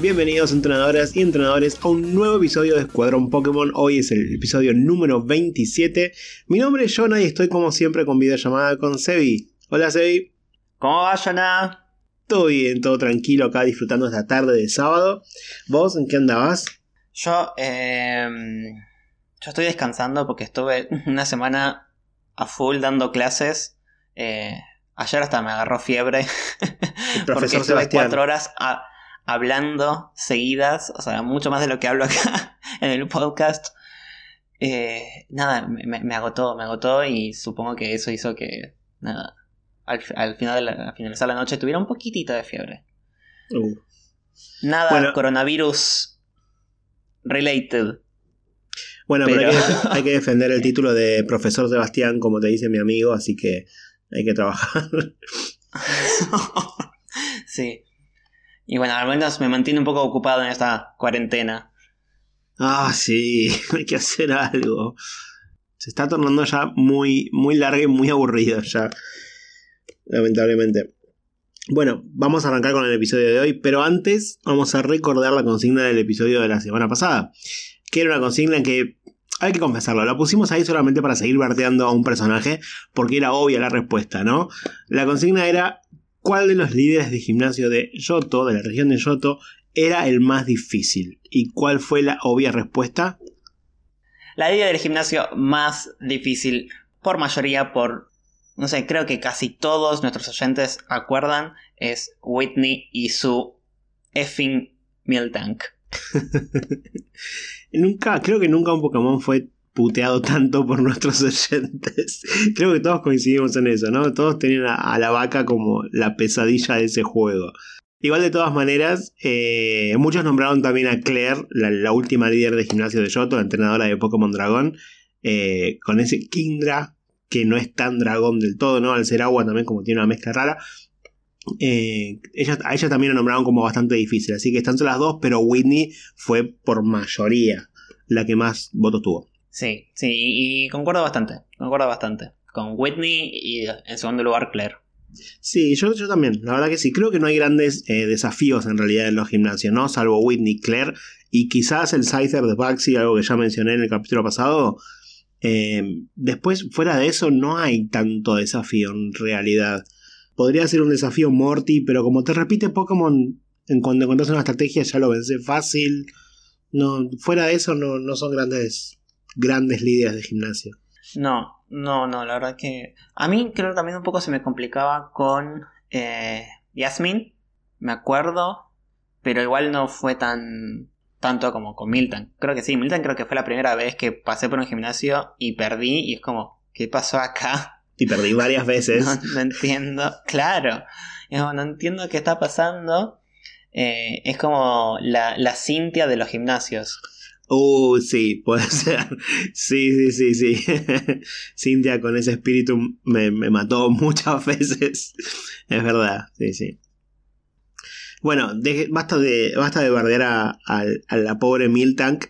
Bienvenidos entrenadoras y entrenadores a un nuevo episodio de Escuadrón Pokémon. Hoy es el episodio número 27. Mi nombre es Jonah y estoy como siempre con videollamada con Sebi. Hola Sebi. ¿Cómo va Jonah? Todo bien, todo tranquilo acá disfrutando esta tarde de sábado. ¿Vos en qué andabas? Yo, eh, yo estoy descansando porque estuve una semana a full dando clases. Eh, ayer hasta me agarró fiebre. El porque profesor estuve Sebastián. cuatro horas a- hablando seguidas. O sea, mucho más de lo que hablo acá en el podcast. Eh, nada, me, agotó, me agotó y supongo que eso hizo que, nada, al, al final de la, al finalizar la noche tuviera un poquitito de fiebre. Uh. Nada Bueno. coronavirus related. Bueno, pero, Pero- hay, que, hay que defender el título de profesor Sebastián, como te dice mi amigo, así que hay que trabajar. sí. Y bueno, al menos me mantiene un poco ocupado en esta cuarentena. Ah, sí, hay que hacer algo. Se está tornando ya muy, muy larga y muy aburrido ya. Lamentablemente. Bueno, vamos a arrancar con el episodio de hoy, pero antes vamos a recordar la consigna del episodio de la semana pasada. Que era una consigna que, hay que confesarlo, la pusimos ahí solamente para seguir bardeando a un personaje, porque era obvia la respuesta, ¿no? La consigna era, ¿cuál de los líderes de gimnasio de Yoto, de la región de Yoto, era el más difícil? ¿Y cuál fue la obvia respuesta? La idea del gimnasio más difícil, por mayoría, por. No sé, creo que casi todos nuestros oyentes acuerdan, es Whitney y su effing Meal Tank. Nunca, creo que nunca un Pokémon fue puteado tanto por nuestros oyentes. Creo que todos coincidimos en eso, ¿no? Todos tenían a, la vaca como la pesadilla de ese juego. Igual de todas maneras, eh, muchos nombraron también a Claire, la, última líder de gimnasio de Yoto, la entrenadora de Pokémon Dragón, eh, con ese Kindra, que no es tan dragón del todo, ¿no? Al ser agua también como tiene una mezcla rara. Eh, ella, a ella también la nombraron como bastante difícil, así que están las dos, pero Whitney fue por mayoría la que más votos tuvo. Sí, sí, y, concuerdo bastante, concuerdo bastante. Con Whitney y en segundo lugar Claire. Sí, yo, yo también, la verdad que sí, creo que no hay grandes eh, desafíos en realidad en los gimnasios, ¿no? Salvo Whitney, Claire y quizás el Scyther de Baxi, algo que ya mencioné en el capítulo pasado. Eh, después, fuera de eso, no hay tanto desafío en realidad. Podría ser un desafío Morty, pero como te repite Pokémon, en cuando encuentras una estrategia ya lo vence fácil. No, fuera de eso no, no son grandes, grandes líderes de gimnasio. No, no, no, la verdad que... A mí creo que también un poco se me complicaba con eh, Yasmin, me acuerdo, pero igual no fue tan tanto como con Milton. Creo que sí, Milton creo que fue la primera vez que pasé por un gimnasio y perdí y es como, ¿qué pasó acá? Y perdí varias veces. No, no entiendo, claro, no entiendo qué está pasando. Eh, es como la, la Cintia de los gimnasios. Uh, sí, puede ser. Sí, sí, sí, sí. Cintia con ese espíritu me, me mató muchas veces. Es verdad, sí, sí. Bueno, basta, de, basta de bardear a, a- la pobre Miltank.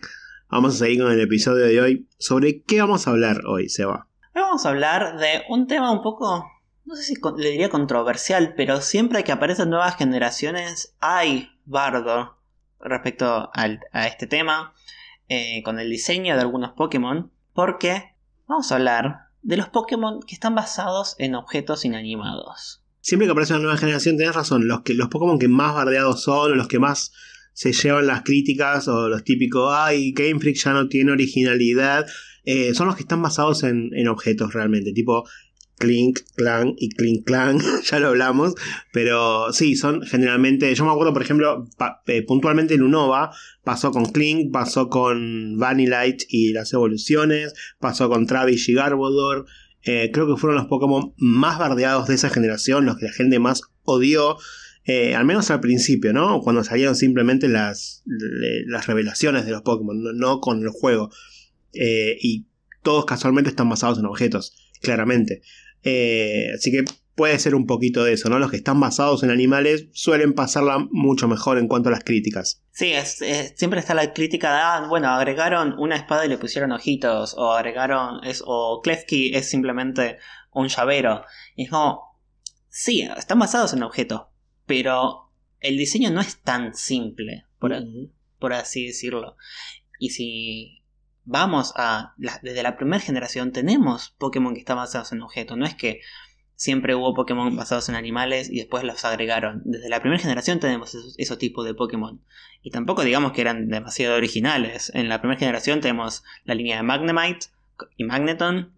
Vamos a seguir con el episodio de hoy. ¿Sobre qué vamos a hablar hoy, Seba? Hoy vamos a hablar de un tema un poco, no sé si le diría controversial, pero siempre que aparecen nuevas generaciones hay bardo respecto al- a este tema, eh, con el diseño de algunos Pokémon, porque vamos a hablar de los Pokémon que están basados en objetos inanimados. Siempre que aparece una nueva generación, tenés razón. Los, que, los Pokémon que más bardeados son, o los que más se llevan las críticas, o los típicos, ay, Game Freak ya no tiene originalidad, eh, son los que están basados en, en objetos realmente, tipo Clink, Clan y Clink Clan, ya lo hablamos, pero sí, son generalmente, yo me acuerdo, por ejemplo, eh, puntualmente en Unova, pasó con Clink, pasó con Vanillite y las evoluciones, pasó con Travis y Garbodor, eh, creo que fueron los Pokémon más bardeados de esa generación, los que la gente más odió. eh, al menos al principio, ¿no? Cuando salieron simplemente las, las revelaciones de los Pokémon, no, con el juego. Y todos casualmente están basados en objetos, claramente. Eh, así que puede ser un poquito de eso, ¿no? Los que están basados en animales suelen pasarla mucho mejor en cuanto a las críticas. Sí, es- es- siempre está la crítica de, ah, bueno, agregaron una espada y le pusieron ojitos, o agregaron, es, o Klefki es simplemente un llavero. Y es como, sí, están basados en objetos, pero el diseño no es tan simple, por, por así decirlo. Y si vamos a... la- desde la primera generación tenemos Pokémon que están basados en objetos. No es que siempre hubo Pokémon basados en animales y después los agregaron. Desde la primera generación tenemos esos, esos tipos de Pokémon. Y tampoco digamos que eran demasiado originales. En la primera generación tenemos la línea de Magnemite y Magneton.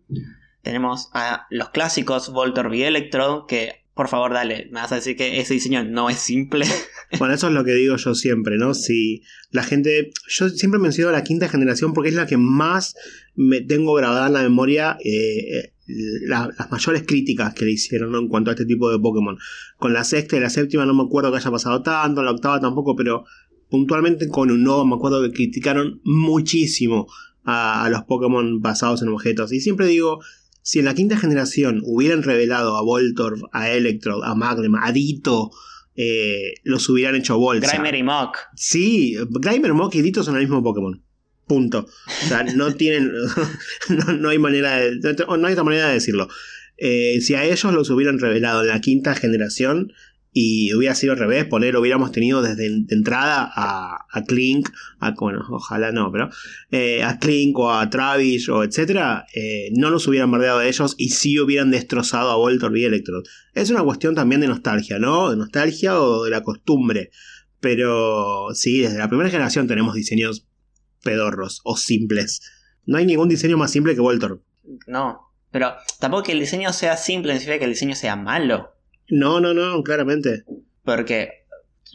Tenemos a los clásicos Voltorb y Electro, que por favor dale, me vas a decir que ese diseño no es simple. Bueno, eso es lo que digo yo siempre, ¿no? Si la gente. Yo siempre menciono la quinta generación porque es la que más me tengo grabada en la memoria. eh, la- las mayores críticas que le hicieron ¿no? en cuanto a este tipo de Pokémon. Con la sexta y la séptima no me acuerdo que haya pasado tanto, la octava tampoco, pero puntualmente con un no me acuerdo que criticaron muchísimo a, a los Pokémon basados en objetos. Y siempre digo, si en la quinta generación hubieran revelado a Voltorb, a Electrode, a Magnema, a Ditto, eh, los hubieran hecho bolsa. Grimer y Mock. Sí, Grimer, Mock y Ditto son el mismo Pokémon. Punto. O sea, no tienen. no, no hay manera de. No, no hay otra manera de decirlo. Eh, si a ellos los hubieran revelado en la quinta generación y hubiera sido al revés, poner, hubiéramos tenido desde de entrada a, a Clink, a, bueno, ojalá no, pero eh, a Clink o a Travis o etcétera, eh, no los hubieran bardeado a ellos y sí hubieran destrozado a Voltorb y Electrode. Es una cuestión también de nostalgia, ¿no? De nostalgia o de la costumbre. Pero sí, desde la primera generación tenemos diseños pedorros o simples. No hay ningún diseño más simple que Voltorb. No. Pero tampoco que el diseño sea simple significa que el diseño sea malo. No, no, no, claramente. Porque,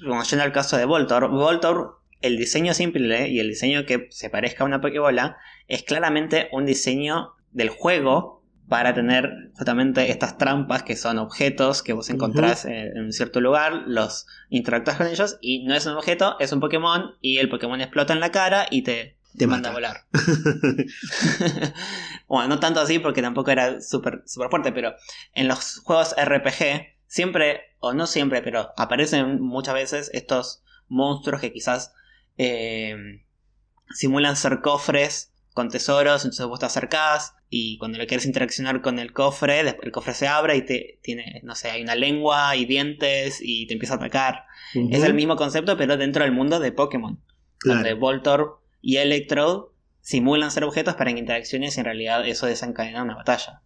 como yendo al caso de Voltorb, Voltorb, el diseño simple y el diseño que se parezca a una Pokébola es claramente un diseño del juego para tener justamente estas trampas que son objetos que vos encontrás en, en un cierto lugar, los interactúas con ellos y no es un objeto, es un Pokémon y el Pokémon explota en la cara y te, Te manda mata. a volar. bueno, no tanto así porque tampoco era súper súper fuerte, pero en los juegos RPG siempre, o no siempre, pero aparecen muchas veces estos monstruos que quizás eh, simulan ser cofres con tesoros, entonces vos te acercás y cuando le quieres interaccionar con el cofre, el cofre se abre y te tiene, no sé, hay una lengua y dientes y te empieza a atacar. Es el mismo concepto, pero dentro del mundo de Pokémon donde. Voltorb y Electrode simulan ser objetos para que interacciones y en realidad eso desencadena una batalla.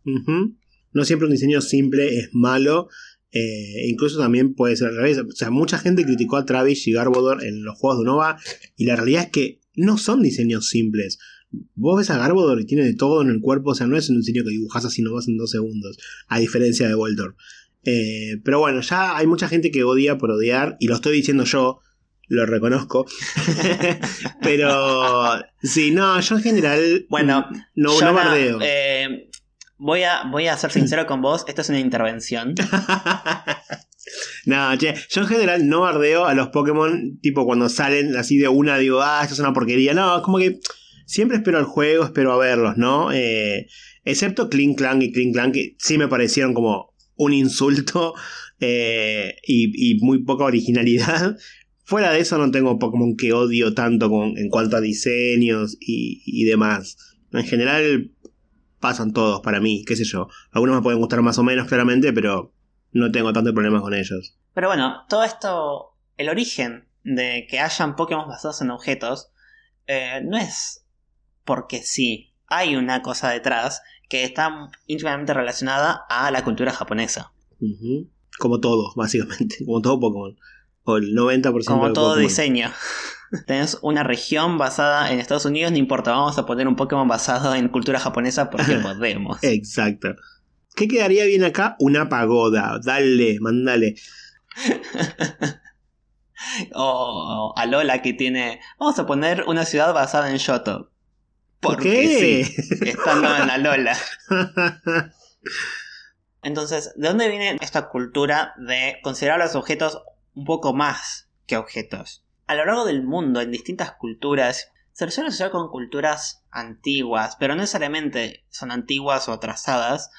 No siempre un diseño simple es malo. Eh, incluso también puede ser al revés. O sea, mucha gente criticó a Travis y Garbodor en los juegos de Unova. Y la realidad es que no son diseños simples. Vos ves a Garbodor y tiene de todo en el cuerpo. O sea, no es un diseño que dibujás así nomás en dos segundos. A diferencia de Voltorb. Eh, pero bueno, ya hay mucha gente que odia por odiar. Y lo estoy diciendo yo. Lo reconozco. pero sí, no, yo en general. Bueno, no, Yo no no, bardeo. eh, voy, a, voy a ser sincero con vos, esto es una intervención. no, che, yo en general no bardeo a los Pokémon, tipo cuando salen así de una, digo, ah, esto es una porquería. No, es como que siempre espero el juego, espero a verlos, ¿no? Eh, excepto Clink Clank y Clink Clank, que sí me parecieron como un insulto eh, y, y muy poca originalidad. Fuera de eso no tengo Pokémon que odio tanto con, en cuanto a diseños y, y demás. En general pasan todos para mí, qué sé yo. Algunos me pueden gustar más o menos claramente, pero no tengo tanto problema con ellos. Pero bueno, todo esto, el origen de que hayan Pokémon basados en objetos, eh, no es porque sí, hay una cosa detrás que está íntimamente relacionada a la cultura japonesa. Como todo, básicamente. Como todo Pokémon. O el 90% Como de todo Pokémon. diseño. Tenés una región basada en Estados Unidos, no importa, vamos a poner un Pokémon basado en cultura japonesa porque podemos. Exacto. ¿Qué quedaría bien acá? Una pagoda. Dale, mandale. O a Lola que tiene. Vamos a poner una ciudad basada en Shoto. ¿Por Porque qué? sí, estando en la Lola. Entonces, ¿de dónde viene esta cultura de considerar a los objetos un poco más que objetos? A lo largo del mundo, en distintas culturas, se suele asociar con culturas antiguas, pero no necesariamente son antiguas o atrasadas.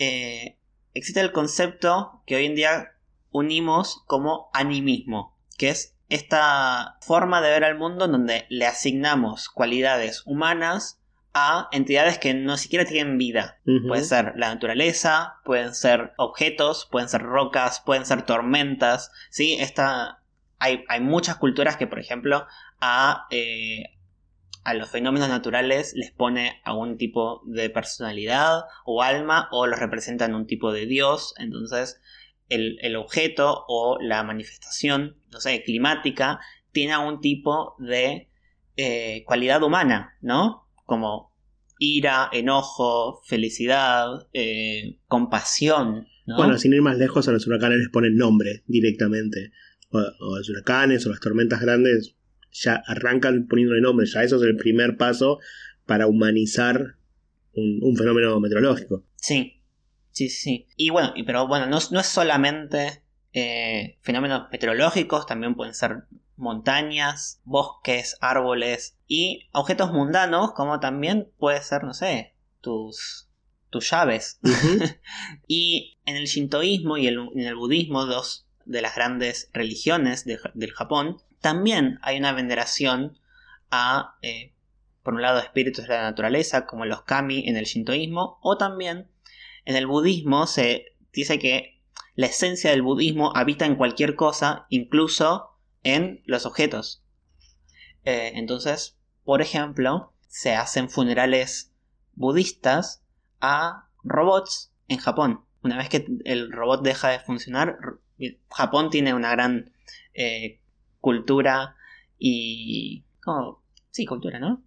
Eh, existe el concepto que hoy en día unimos como animismo, que es esta forma de ver al mundo en donde le asignamos cualidades humanas a entidades que no siquiera tienen vida. Puede ser la naturaleza, pueden ser objetos, pueden ser rocas, pueden ser tormentas. ¿sí? Esta, hay, muchas culturas que, por ejemplo, a, eh, a los fenómenos naturales les pone algún tipo de personalidad o alma o los representan un tipo de dios. Entonces, el, el objeto o la manifestación, no sé, climática, tiene algún tipo de eh, cualidad humana, ¿no? Como ira, enojo, felicidad, eh, compasión, ¿no? Bueno, sin ir más lejos, a los huracanes les ponen nombre directamente. O, los huracanes o las tormentas grandes ya arrancan poniéndole nombre. Ya eso es el primer paso para humanizar un, un fenómeno meteorológico. Sí, sí, sí. Y bueno, pero bueno, no, es- no es solamente eh, fenómenos meteorológicos, también pueden ser montañas, bosques, árboles y objetos mundanos, como también puede ser, no sé, tus, tus llaves. Y en el shintoísmo y el- en el budismo, dos de las grandes religiones del Japón, también hay una veneración a, eh, por un lado, espíritus de la naturaleza, como los kami en el shintoísmo, o también en el budismo se dice que la esencia del budismo habita en cualquier cosa, incluso en los objetos. Eh, entonces, por ejemplo, se hacen funerales budistas a robots en Japón. Una vez que el robot deja de funcionar, Japón tiene una gran eh, cultura y... ¿cómo? Sí, cultura, ¿no?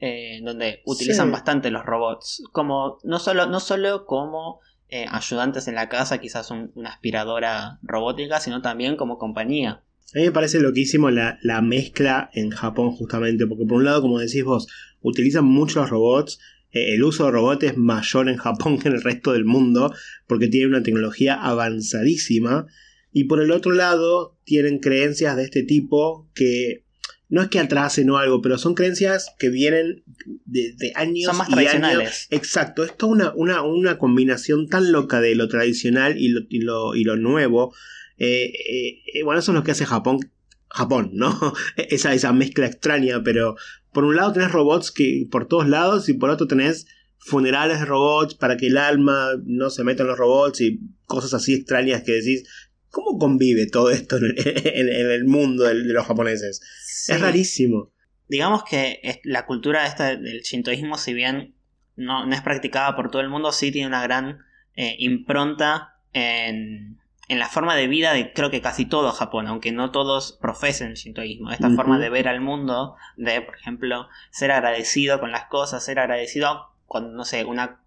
Eh, donde utilizan Sí. bastante los robots. Como, no solo, no solo como eh, ayudantes en la casa, quizás un- una aspiradora robótica, sino también como compañía. A mí me parece loquísimo la, la mezcla en Japón justamente, porque por un lado, como decís vos, utilizan muchos robots, eh, el uso de robots es mayor en Japón que en el resto del mundo, porque tienen una tecnología avanzadísima, y por el otro lado, tienen creencias de este tipo que no es que atrasen o algo, pero son creencias que vienen de, de años Son más y años. tradicionales. Exacto, es toda una, una, una combinación tan loca de lo tradicional y lo, y lo, y lo nuevo. Eh, eh, eh, bueno, eso es lo que hace Japón. Japón, ¿no? esa, esa mezcla extraña, pero por un lado tenés robots que por todos lados y por otro tenés funerales de robots para que el alma no se meta en los robots y cosas así extrañas que decís, ¿cómo convive todo esto en, en- en el mundo de, de los japoneses? Sí. Es rarísimo. digamos que la cultura esta del shintoísmo, si bien no, no es practicada por todo el mundo, sí tiene una gran eh, impronta en, en la forma de vida de creo que casi todo Japón, aunque no todos profesen el shintoísmo. Esta forma de ver al mundo, de, por ejemplo, ser agradecido con las cosas, ser agradecido cuando, no sé, una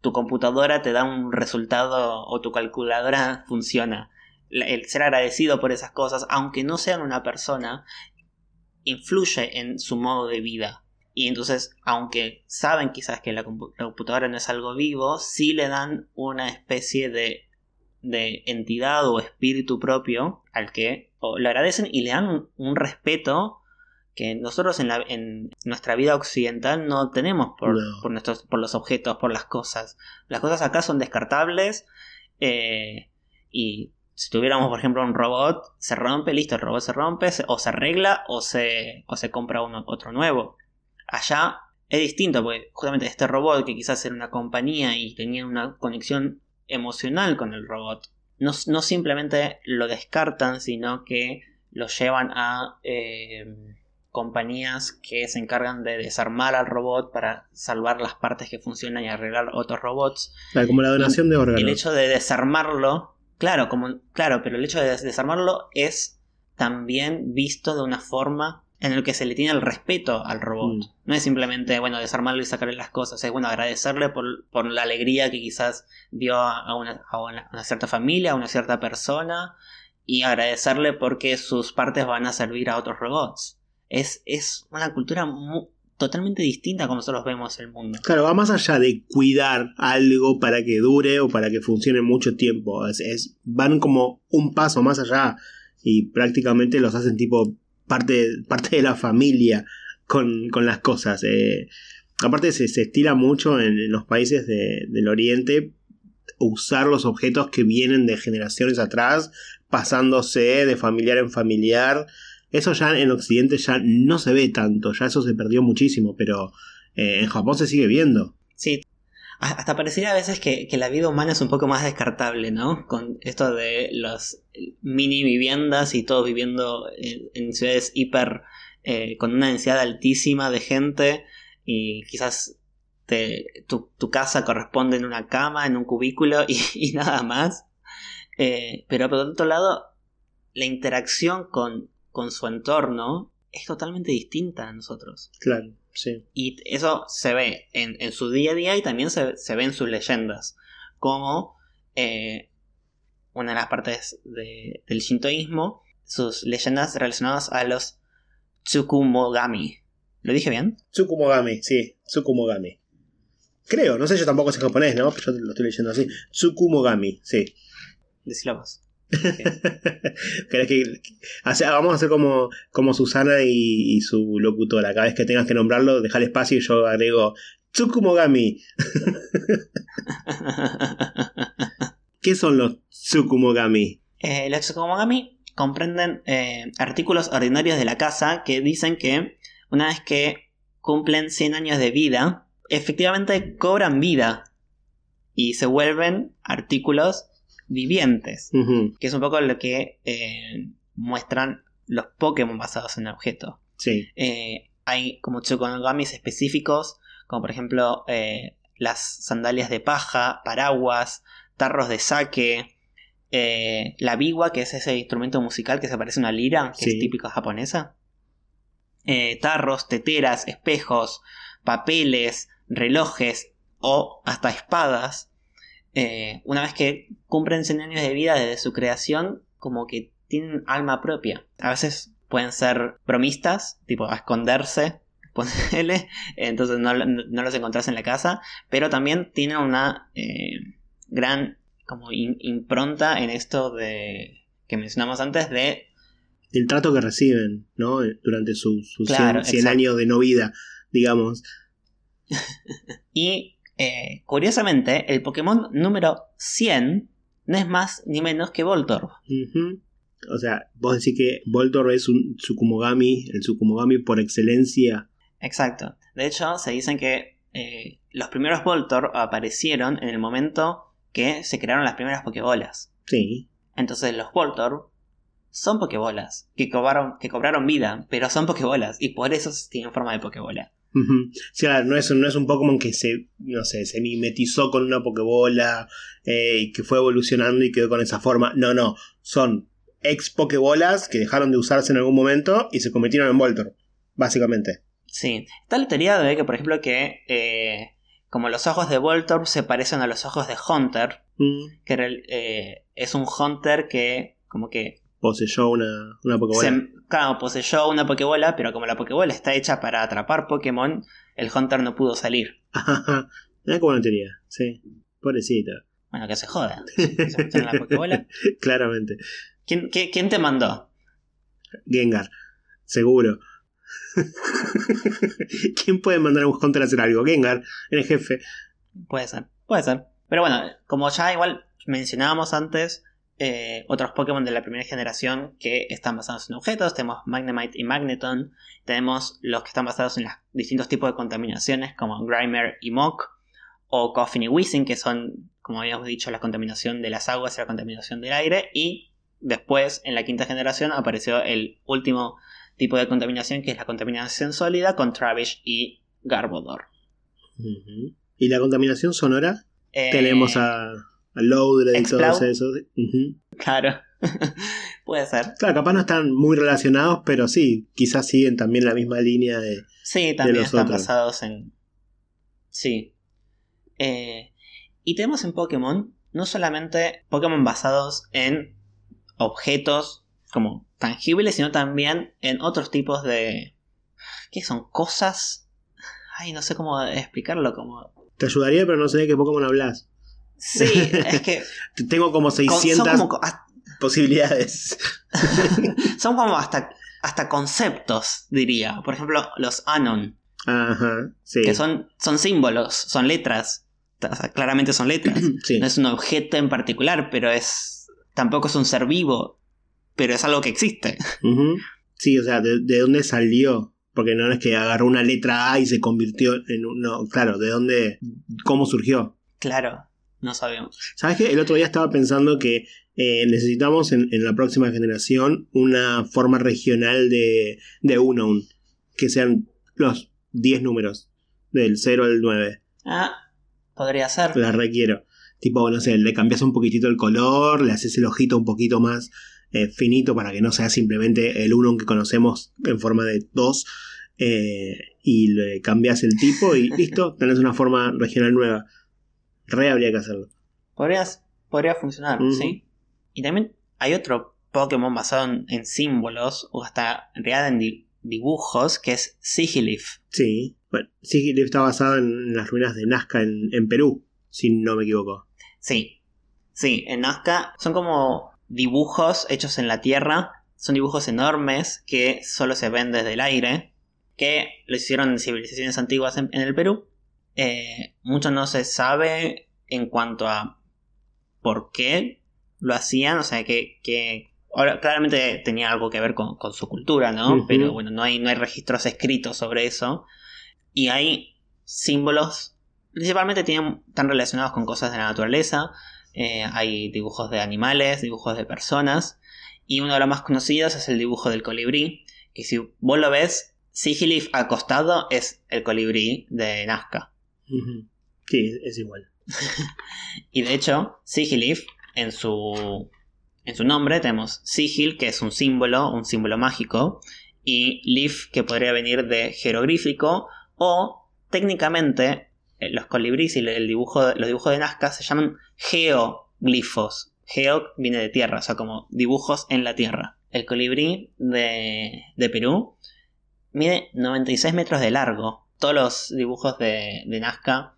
tu computadora te da un resultado o tu calculadora funciona. El ser agradecido por esas cosas, aunque no sean una persona, influye en su modo de vida. Y entonces, aunque saben quizás que la, compu- la computadora no es algo vivo, sí le dan una especie de, de entidad o espíritu propio al que o le agradecen y le dan un, un respeto que nosotros en, la, en nuestra vida occidental no tenemos por, No. por, nuestros, por los objetos, por las cosas. Las cosas acá son descartables eh, y si tuviéramos, por ejemplo, un robot, se rompe, listo, el robot se rompe, se- o se arregla o se, o se compra uno, otro nuevo. Allá es distinto, porque justamente este robot, que quizás era una compañía y tenía una conexión emocional con el robot, no, no simplemente lo descartan, sino que lo llevan a eh, compañías que se encargan de desarmar al robot para salvar las partes que funcionan y arreglar otros robots. Como la donación de órganos. El hecho de desarmarlo, claro, como, claro, pero el hecho de des- desarmarlo es también visto de una forma en la que se le tiene el respeto al robot. Mm. No es simplemente, bueno, desarmarlo y sacarle las cosas, es bueno, agradecerle por, por la alegría que quizás dio a una, a una- cierta familia, a una cierta persona, y agradecerle porque sus partes van a servir a otros robots. Es, es una cultura mu- totalmente distinta a como nosotros vemos el mundo. Claro, va más allá de cuidar algo para que dure o para que funcione mucho tiempo. Es, van como un paso más allá y prácticamente los hacen tipo parte, parte de la familia con, con las cosas. Eh, aparte se, se estila mucho en, los países de- del oriente usar los objetos que vienen de generaciones atrás, pasándose de familiar en familiar. Eso ya en Occidente ya no se ve tanto, ya eso se perdió muchísimo, pero eh, en Japón se sigue viendo. Sí, hasta pareciera a veces que, la vida humana es un poco más descartable, ¿no? Con esto de las mini viviendas y todos viviendo en, ciudades hiper eh, con una densidad altísima de gente y quizás tu, casa corresponde en una cama, en un cubículo y, nada más. Eh, pero por otro lado, la interacción con, con su entorno es totalmente distinta a nosotros. Claro. Y eso se ve en, su día a día y también se, ve en sus leyendas. Como eh, una de las partes del shintoísmo, sus leyendas relacionadas a los Tsukumogami. ¿Lo dije bien? Tsukumogami, sí, Tsukumogami. Creo, no sé, yo tampoco sé japonés, ¿no? Pero yo lo estoy leyendo así. Tsukumogami, sí. Decilo vos. Que, vamos a hacer como, como Susana y, su locutora. Cada vez que tengas que nombrarlo, dejar espacio y yo agrego Tsukumogami. ¿Qué son los Tsukumogami? Eh, los Tsukumogami comprenden eh, artículos ordinarios de la casa que dicen que una vez que cumplen 100 años de vida, efectivamente cobran vida y se vuelven artículos vivientes, que es un poco lo que eh, muestran los Pokémon basados en objetos. Sí. Eh, hay como Tsukumogamis específicos, como por ejemplo eh, las sandalias de paja, paraguas, tarros de saque, la biwa, que es ese instrumento musical que se parece a una lira, que es típica japonesa. tarros, teteras, espejos, papeles, relojes o hasta espadas eh, una vez que cumplen 100 años de vida desde su creación, como que tienen alma propia. A veces pueden ser bromistas, tipo a esconderse, entonces no, los encontrás en la casa, pero también tienen una eh, gran como impronta en esto de que mencionamos antes de el trato que reciben, ¿no? Durante sus 100, años de no vida, digamos. y eh, curiosamente, el Pokémon número 100 no es más ni menos que Voltorb. O sea, vos decís que Voltorb es un Tsukumogami, el Tsukumogami por excelencia. Exacto. De hecho, se dicen que eh, los primeros Voltorb aparecieron en el momento que se crearon las primeras Pokébolas. Sí. Entonces los Voltorb son Pokébolas que cobraron, que cobraron vida, pero son Pokébolas y por eso tienen forma de Pokébola. O no es, no es un Pokémon que se, no sé, se mimetizó con una Pokébola eh, y que fue evolucionando y quedó con esa forma. No, no. Son ex Pokébolas que dejaron de usarse en algún momento y se convirtieron en Voltor, básicamente. Sí. Está la teoría de que, por ejemplo, que eh, como los ojos de Voltor se parecen a los ojos de Hunter, mm. que eh, es un Hunter que como que poseyó una, una Pokébola. claro, poseyó una Pokébola, pero como la Pokébola está hecha para atrapar Pokémon, el Hunter no pudo salir. Mira como una teoría, sí. Pobrecito. Bueno, que se joda. ¿Se la Pokébola? Claramente. ¿Quién, ¿Quién te mandó? Gengar, seguro. ¿Quién puede mandar a un Hunter a hacer algo? Gengar, el jefe. Puede ser, puede ser. Pero bueno, como ya igual mencionábamos antes, eh, otros Pokémon de la primera generación que están basados en objetos. Tenemos Magnemite y Magneton. Tenemos los que están basados en los distintos tipos de contaminaciones como Grimer y Mok. O Coffin y Whizzing, que son, como habíamos dicho, la contaminación de las aguas y la contaminación del aire. Y después, en la quinta generación, apareció el último tipo de contaminación, que es la contaminación sólida con Travish y Garbodor. ¿Y la contaminación sonora? Eh, Tenemos a loader y todo eso. Claro, puede ser. Claro, capaz no están muy relacionados, pero sí, quizás siguen también la misma línea de. Sí, también están basados en. Sí. Eh, y tenemos en Pokémon no solamente Pokémon basados en objetos como tangibles, sino también en otros tipos de. ¿Qué son? Cosas. Ay, no sé cómo explicarlo. Como... Te ayudaría, pero no sé de qué Pokémon hablas. Sí, es que. Tengo como 600 posibilidades. son como hasta, hasta conceptos, diría. Por ejemplo, los Anon. Ajá, sí. Que son, son símbolos, son letras. claramente son letras. No es un objeto en particular, pero es. Tampoco es un ser vivo, pero es algo que existe. Sí, o sea, ¿de, dónde salió? Porque no es que agarró una letra A y se convirtió en un. No, claro, ¿de dónde? ¿Cómo surgió? Claro, no sabemos. ¿Sabes qué? El otro día estaba pensando que eh, necesitamos en, en la próxima generación una forma regional de, de Unown. Que sean los 10 números. Del 0 al 9. Ah, podría ser. La requiero. Tipo, no sé, le cambias un poquitito el color, le haces el ojito un poquito más eh, finito para que no sea simplemente el uno que conocemos en forma de 2. eh, y le cambias el tipo y listo, tenés una forma regional nueva. Re habría que hacerlo. Podrías, podría funcionar, sí. Y también hay otro Pokémon basado en, en símbolos, o hasta en realidad en di- dibujos, que es Sigilif. Sí. Bueno, sí, está basado en las ruinas de Nazca en, en Perú, si no me equivoco. Sí, sí, en Nazca son como dibujos hechos en la tierra, son dibujos enormes que solo se ven desde el aire, que lo hicieron en civilizaciones antiguas en, en el Perú. Eh, mucho no se sabe en cuanto a por qué lo hacían, o sea, que, que ahora, claramente tenía algo que ver con, con su cultura, ¿no? Pero bueno, no hay, no hay registros escritos sobre eso. Y hay símbolos, principalmente tienen, están relacionados con cosas de la naturaleza. Eh, hay dibujos de animales, dibujos de personas. Y uno de los más conocidos es el dibujo del colibrí. Que si vos lo ves, Sigilif acostado es el colibrí de Nazca. Sí, es igual. Y de hecho, Sigilif, en su, en su nombre tenemos Sigil, que es un símbolo, un símbolo mágico, y Lif, que podría venir de jeroglífico, o técnicamente eh, los colibríes y el dibujo, los dibujos de Nazca se llaman geoglifos. Geo viene de tierra, o sea, como dibujos en la tierra. El colibrí de, de Perú mide 96 metros de largo. Todos los dibujos de, de Nazca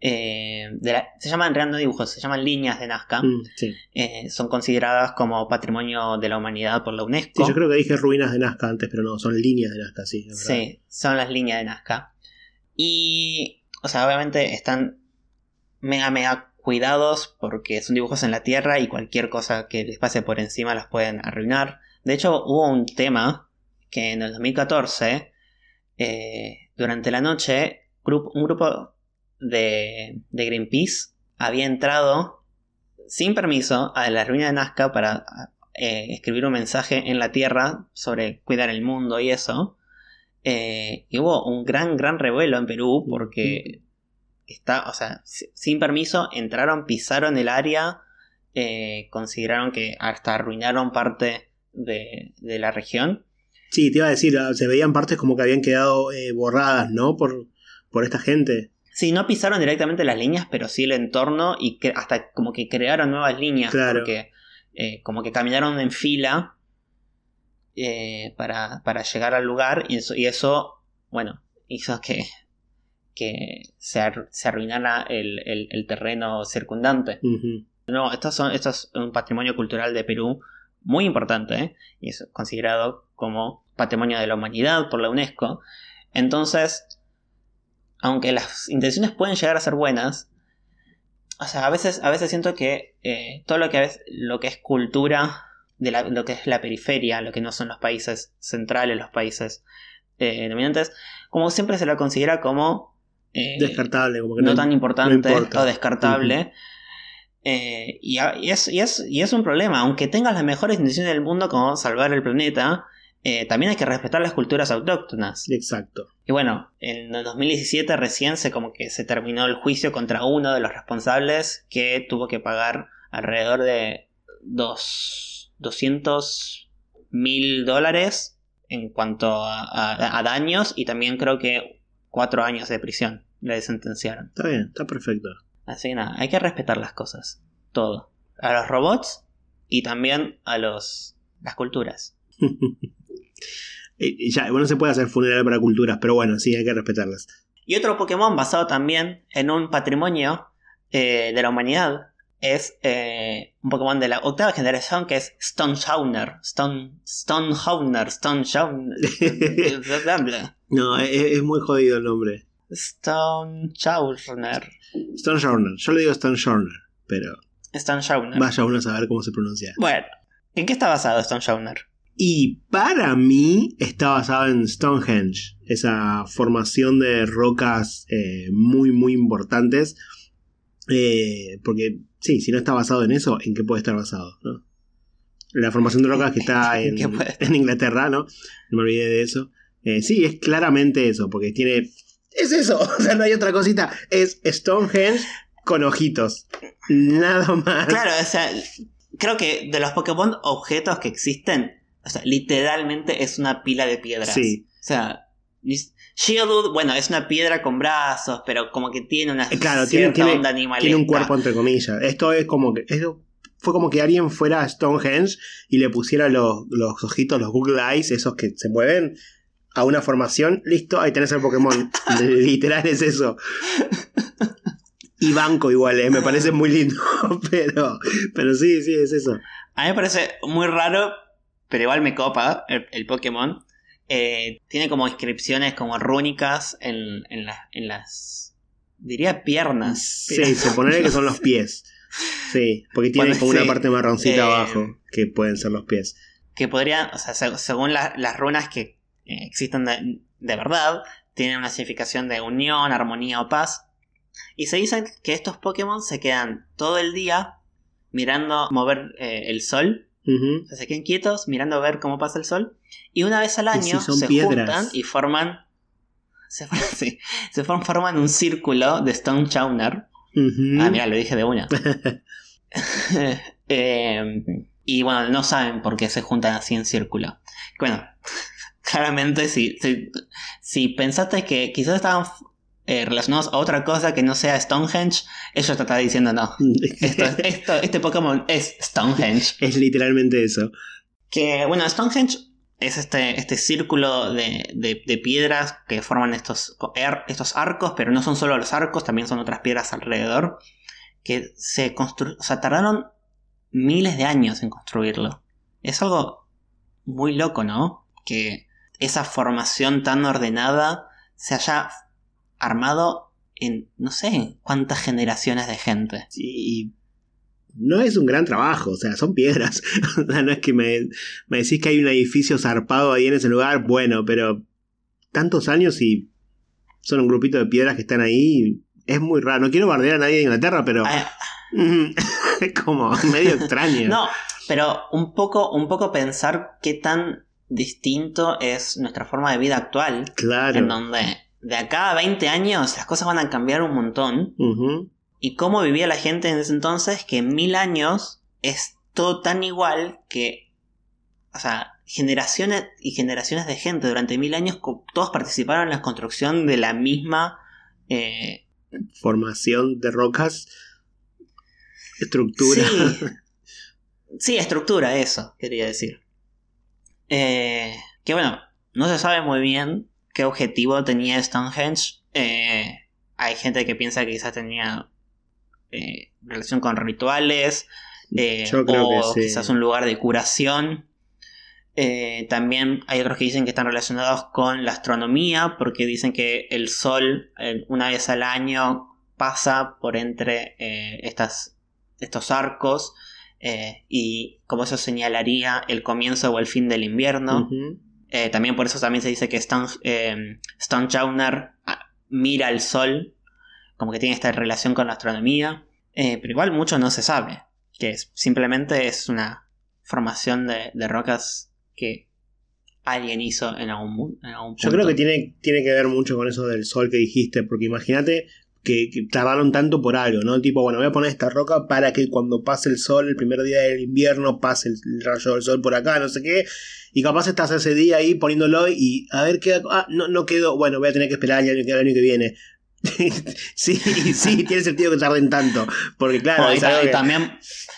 eh, de la- se llaman no dibujos, se llaman líneas de Nazca. Mm, sí. Eh, son consideradas como patrimonio de la humanidad por la Sí, UNESCO. yo creo que dije ruinas de Nazca antes, pero no, son líneas de Nazca, sí. Sí, son las líneas de Nazca. Y, o sea, obviamente están mega, mega cuidados porque son dibujos en la tierra y cualquier cosa que les pase por encima las pueden arruinar. De hecho, hubo un tema que en el 2014, eh, durante la noche, un grupo de, Greenpeace había entrado sin permiso a la ruina de Nazca para eh, escribir un mensaje en la tierra sobre cuidar el mundo y eso. Eh, y hubo un gran, gran revuelo en Perú porque está, o sea, si- sin permiso entraron, pisaron el área, eh, consideraron que hasta arruinaron parte de la región. Sí, te iba a decir, ah, se veían partes como que habían quedado eh, borradas, ¿no? Por, por esta gente. Sí, no pisaron directamente las líneas, pero sí el entorno y que hasta como que crearon nuevas líneas. Claro. Porque eh, como que caminaron en fila eh, para, para llegar al lugar y eso, y eso bueno, hizo que, que se, ar- se arruinara el, el- el terreno circundante. No, esto, son, esto es un patrimonio cultural de Perú muy importante ¿eh? y es considerado como patrimonio de la humanidad por la UNESCO. Entonces, aunque las intenciones pueden llegar a ser buenas, o sea, a veces, a veces siento que eh, todo lo que, es, lo que es cultura, de la- lo que es la periferia, lo que no son los países centrales, los países eh, dominantes, como siempre se lo considera como eh, Descartable, como que no no, tan importante no o descartable. Eh, y, es, y, es, y es un problema, aunque tengas las mejores intenciones del mundo como salvar el planeta, eh, también hay que respetar las culturas autóctonas. Exacto. Y bueno, en el 2017 recién se como que se terminó el juicio contra uno de los responsables que tuvo que pagar alrededor de dos, 200 mil dólares en cuanto a, a- a daños y también creo que cuatro años de prisión le sentenciaron. Está bien, está perfecto. Así que nada, hay que respetar las cosas. Todo. A los robots y también a los las culturas. Eh, ya, bueno, se puede hacer funeral para culturas, pero bueno, sí, hay que respetarlas. Y otro Pokémon basado también en un patrimonio eh, de la humanidad es eh, un Pokémon de la octava generación que es Stoneshauner. Stone, Stonehauner, Stoneshauner. No, es, es muy jodido el nombre. Stoneshauner. Stone Journal. Yo le digo Stone Journal, pero Stoneshauner. vaya uno a saber cómo se pronuncia. Bueno, ¿en qué está basado Stoneshauner? Y para mí está basado en Stonehenge, esa formación de rocas eh, muy, muy importantes. Eh, porque, sí, si no está basado en eso, ¿en qué puede estar basado? ¿no? La formación de rocas que está en, en Inglaterra, ¿no? No me olvidé de eso. Eh, sí, es claramente eso, porque tiene. Es eso, o sea, no hay otra cosita. Es Stonehenge con ojitos. Nada más. Claro, o sea, creo que de los Pokémon objetos que existen, o sea, literalmente es una pila de piedras. Sí. O sea, Shieldwood, bueno, es una piedra con brazos, pero como que tiene una Eh, claro, tiene, cierta tiene, onda tiene un cuerpo entre comillas. Esto es como que. Esto fue como que alguien fuera a Stonehenge y le pusiera los, los ojitos, los Google Eyes, esos que se mueven, a una formación. Listo, ahí tenés el Pokémon. Literal es eso. Y banco igual, eh, me parece muy lindo. Pero, pero sí, sí, es eso. A mí me parece muy raro, pero igual me copa el, el Pokémon. Eh, tiene como inscripciones como rúnicas en, en, la- en las... Diría piernas. Sí, suponer que son los pies. Sí, porque Bueno, como una parte marroncita Eh, abajo que pueden ser los pies. que podrían, o sea, se- según la- las runas que existen de, de verdad, tienen una significación de unión, armonía o paz. Y se dice que estos Pokémon se quedan todo el día mirando mover eh, el sol. Ujú. O sea, se quedan quietos mirando a ver cómo pasa el sol. Y una vez al año si se piedras. juntan y forman. Se, sí, se forman, forman un círculo de Stone Chowner. Ah, mira, lo dije de una. Eh, y bueno, no saben por qué se juntan así en círculo. Bueno, claramente si, si, si pensaste que quizás estaban eh, relacionados a otra cosa que no sea Stonehenge, ellos te están diciendo no. Esto, esto, este Pokémon es Stonehenge. es literalmente eso. Que bueno, Stonehenge es este, este círculo de, de- de piedras que forman estos, er- estos arcos, pero no son solo los arcos, también son otras piedras alrededor. Que se constru o sea, tardaron miles de años en construirlo. Es algo muy loco, ¿no? Que esa formación tan ordenada se haya armado en no sé cuántas generaciones de gente. Y no es un gran trabajo, o sea, son piedras. No es que me, me decís que hay un edificio zarpado ahí en ese lugar, bueno, pero tantos años y son un grupito de piedras que están ahí. Es muy raro. No quiero bardear a nadie de Inglaterra, pero es como medio extraño. No, pero un poco, un poco pensar qué tan distinto es nuestra forma de vida actual, Claro. en donde de acá a 20 años las cosas van a cambiar un montón, y cómo vivía la gente en ese entonces, que en mil años es todo tan igual que, o sea, generaciones y generaciones de gente durante mil años, todos participaron en la construcción de la misma... eh, Formación de rocas. Estructura. Sí. Sí, estructura, eso, quería decir. Eh, que bueno, no se sabe muy bien qué objetivo tenía Stonehenge. Eh, hay gente que piensa que quizás tenía eh, relación con rituales. Yo creo o que sí. quizás un lugar de curación. También hay otros que dicen que están relacionados con la astronomía, porque dicen que el sol una vez al año pasa por entre estas, estos arcos eh, y como eso señalaría el comienzo o el fin del invierno. Eh, también por eso también se dice que Stone, eh, Chowner ah, mira el sol, como que tiene esta relación con la astronomía, Eh, pero igual mucho no se sabe, que es, simplemente es una formación de, de rocas que alguien hizo en algún, mu- en algún punto. Yo creo que tiene, tiene que ver mucho con eso del sol que dijiste, porque imagínate que, que tanto por algo, ¿no? Tipo, bueno, voy a poner esta roca para que cuando pase el sol, el primer día del invierno, pase el, el rayo del sol por acá, no sé qué. Y capaz estás ese día ahí poniéndolo y a ver qué. Ah, no, no quedó. Bueno, voy a tener que esperar el año, el año que viene. sí, sí, tiene sentido que tarden tanto. Porque, claro, Bueno, y, que- también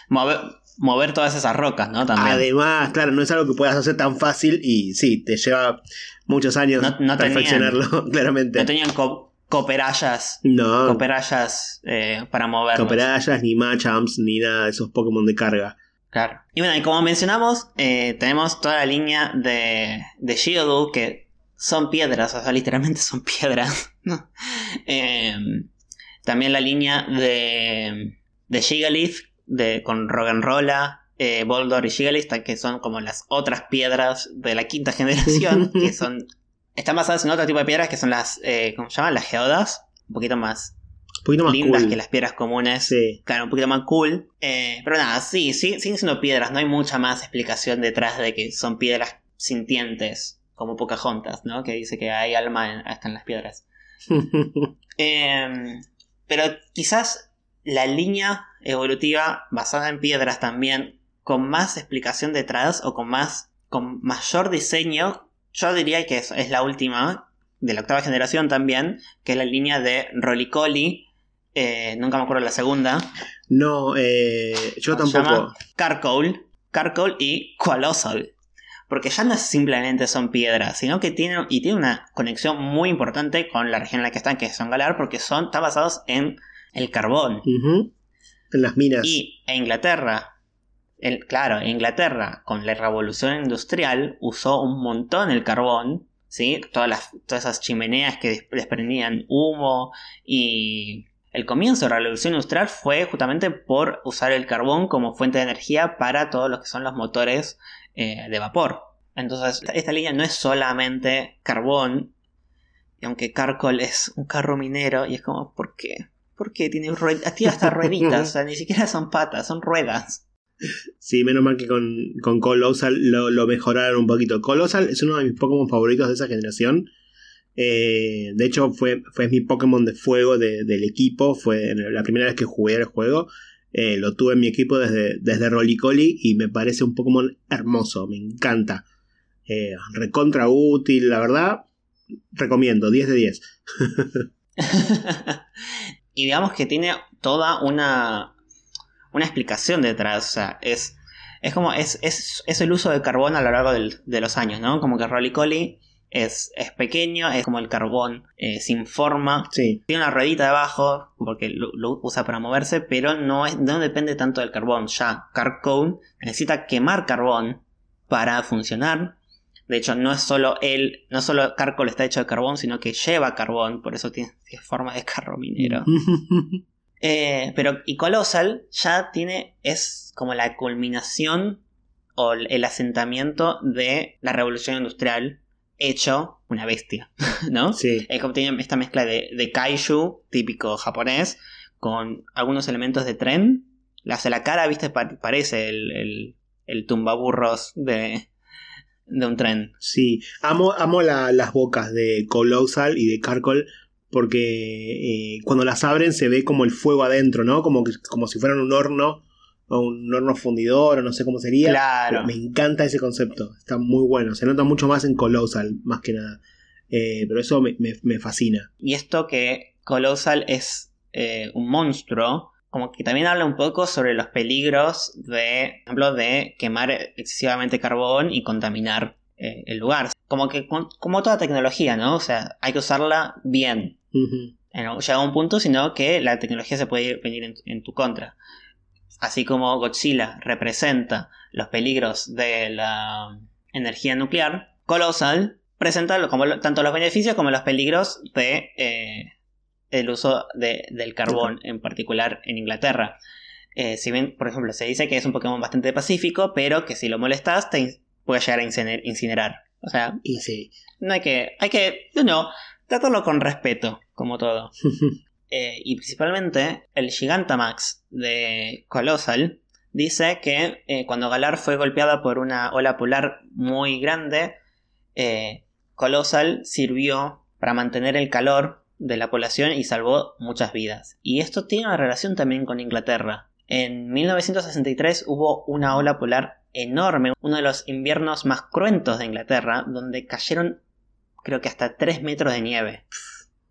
mover, mover todas esas rocas, ¿no? También. Además, claro, no es algo que puedas hacer tan fácil y sí, te lleva muchos años No- no tenían- perfeccionarlo, claramente. no tenían co- cooperallas, No, cooperallas eh, para moverlos. Cooperallas, ni Machamps, ni nada de esos Pokémon de carga. Claro. Y bueno, y como mencionamos, eh, tenemos toda la línea de, de Geodude que son piedras, o sea, literalmente son piedras. ¿no? Eh, también la línea de, de Gigalith de, con Roggenrola eh, Boldor y Gigalis, que son como las otras piedras de la quinta generación, que son están basadas en otro tipo de piedras que son las, eh, ¿cómo se llaman? Las geodas, un poquito más Un poquito más lindas cool. que las piedras comunes. Sí. Claro, un poquito más cool. Eh, pero nada, sí, sí, siguen siendo piedras. No hay mucha más explicación detrás de que son piedras sintientes, como Pocahontas, ¿no? Que dice que hay alma en- hasta en las piedras. Eh, pero quizás la línea evolutiva basada en piedras también, con más explicación detrás o con más con mayor diseño, yo diría que es, es la última, de la octava generación también, que es la línea de Rolicoli. eh, nunca me acuerdo la segunda. no, eh, yo ¿Cómo se tampoco. Carcoal, Carcoal y Colossal. Porque ya no simplemente son piedras, sino que tienen, y tienen una conexión muy importante con la región en la que están, que son Galar, porque son, están basados en el carbón. En las minas. Y e Inglaterra, el, claro, Inglaterra con la revolución industrial usó un montón el carbón, ¿sí? Todas, las, todas esas chimeneas que des- desprendían humo y el comienzo de la revolución industrial fue justamente por usar el carbón como fuente de energía para todos los que son los motores eh, de vapor. Entonces, esta, esta línea no es solamente carbón, y aunque Carcol es un carro minero, y es como, ¿por qué? ¿Por qué tiene? Tiene hasta rueditas, o sea, ni siquiera son patas, son ruedas. Sí, menos mal que con, con Colossal lo, lo mejoraron un poquito. Colossal es uno de mis Pokémon favoritos de esa generación. Eh, de hecho, fue, fue mi Pokémon de fuego de- del equipo. Fue la primera vez que jugué el juego. Eh, lo tuve en mi equipo desde, desde Rolicoli y me parece un Pokémon hermoso. Me encanta. Eh, recontra útil, la verdad. Recomiendo, 10 de 10. y digamos que tiene toda una, una explicación detrás. O sea, es, es como es, es, es el uso de carbón a lo largo del- de los años, ¿no? Como que Rolicoli es, es pequeño, es como el carbón eh, sin forma. Sí, Tiene una ruedita debajo porque lo, lo usa para moverse, pero no, es, no depende tanto del carbón. Ya Carcone necesita quemar carbón para funcionar. De hecho, no es solo él, no solo Carcol está hecho de carbón, sino que lleva carbón, por eso tiene, tiene forma de carro minero. Eh, pero y Colossal ya tiene, es como la culminación o el asentamiento de la revolución industrial hecho una bestia, ¿no? sí. Es como esta mezcla de, de kaiju típico japonés con algunos elementos de tren. La hace la cara, viste, Pa- parece el, el, el tumbaburros de, de un tren. Sí, amo, amo la- las bocas de Colossal y de Carcol porque eh, cuando las abren se ve como el fuego adentro, ¿no? Como, que- como si fueran un horno o un horno fundidor o no sé cómo sería. Claro. Me encanta ese concepto, está muy bueno, se nota mucho más en Colossal, más que nada. Eh, pero eso me, me- me fascina. Y esto que Colossal es eh, un monstruo, como que también habla un poco sobre los peligros de, por ejemplo, de quemar excesivamente carbón y contaminar eh, el lugar. Como que, como toda tecnología, ¿no? O sea, hay que usarla bien. En- llega a un punto, sino que la tecnología se puede ir- venir en, en tu contra. Así como Godzilla representa los peligros de la energía nuclear, Colossal presenta lo- como tanto los beneficios como los peligros de eh, el uso de- del carbón, en particular en Inglaterra. Eh, si bien, por ejemplo, se dice que es un Pokémon bastante pacífico, pero que si lo molestas te puede llegar a incinerar. incinerar. O sea, Y sí. no hay que, hay que, no, tratarlo con respeto, como todo. Eh, y principalmente el Gigantamax de Colossal dice que eh, cuando Galar fue golpeada por una ola polar muy grande, eh, Colossal sirvió para mantener el calor de la población y salvó muchas vidas. Y esto tiene una relación también con Inglaterra. En 1963 hubo una ola polar enorme, uno de los inviernos más cruentos de Inglaterra, donde cayeron creo que hasta 3 metros de nieve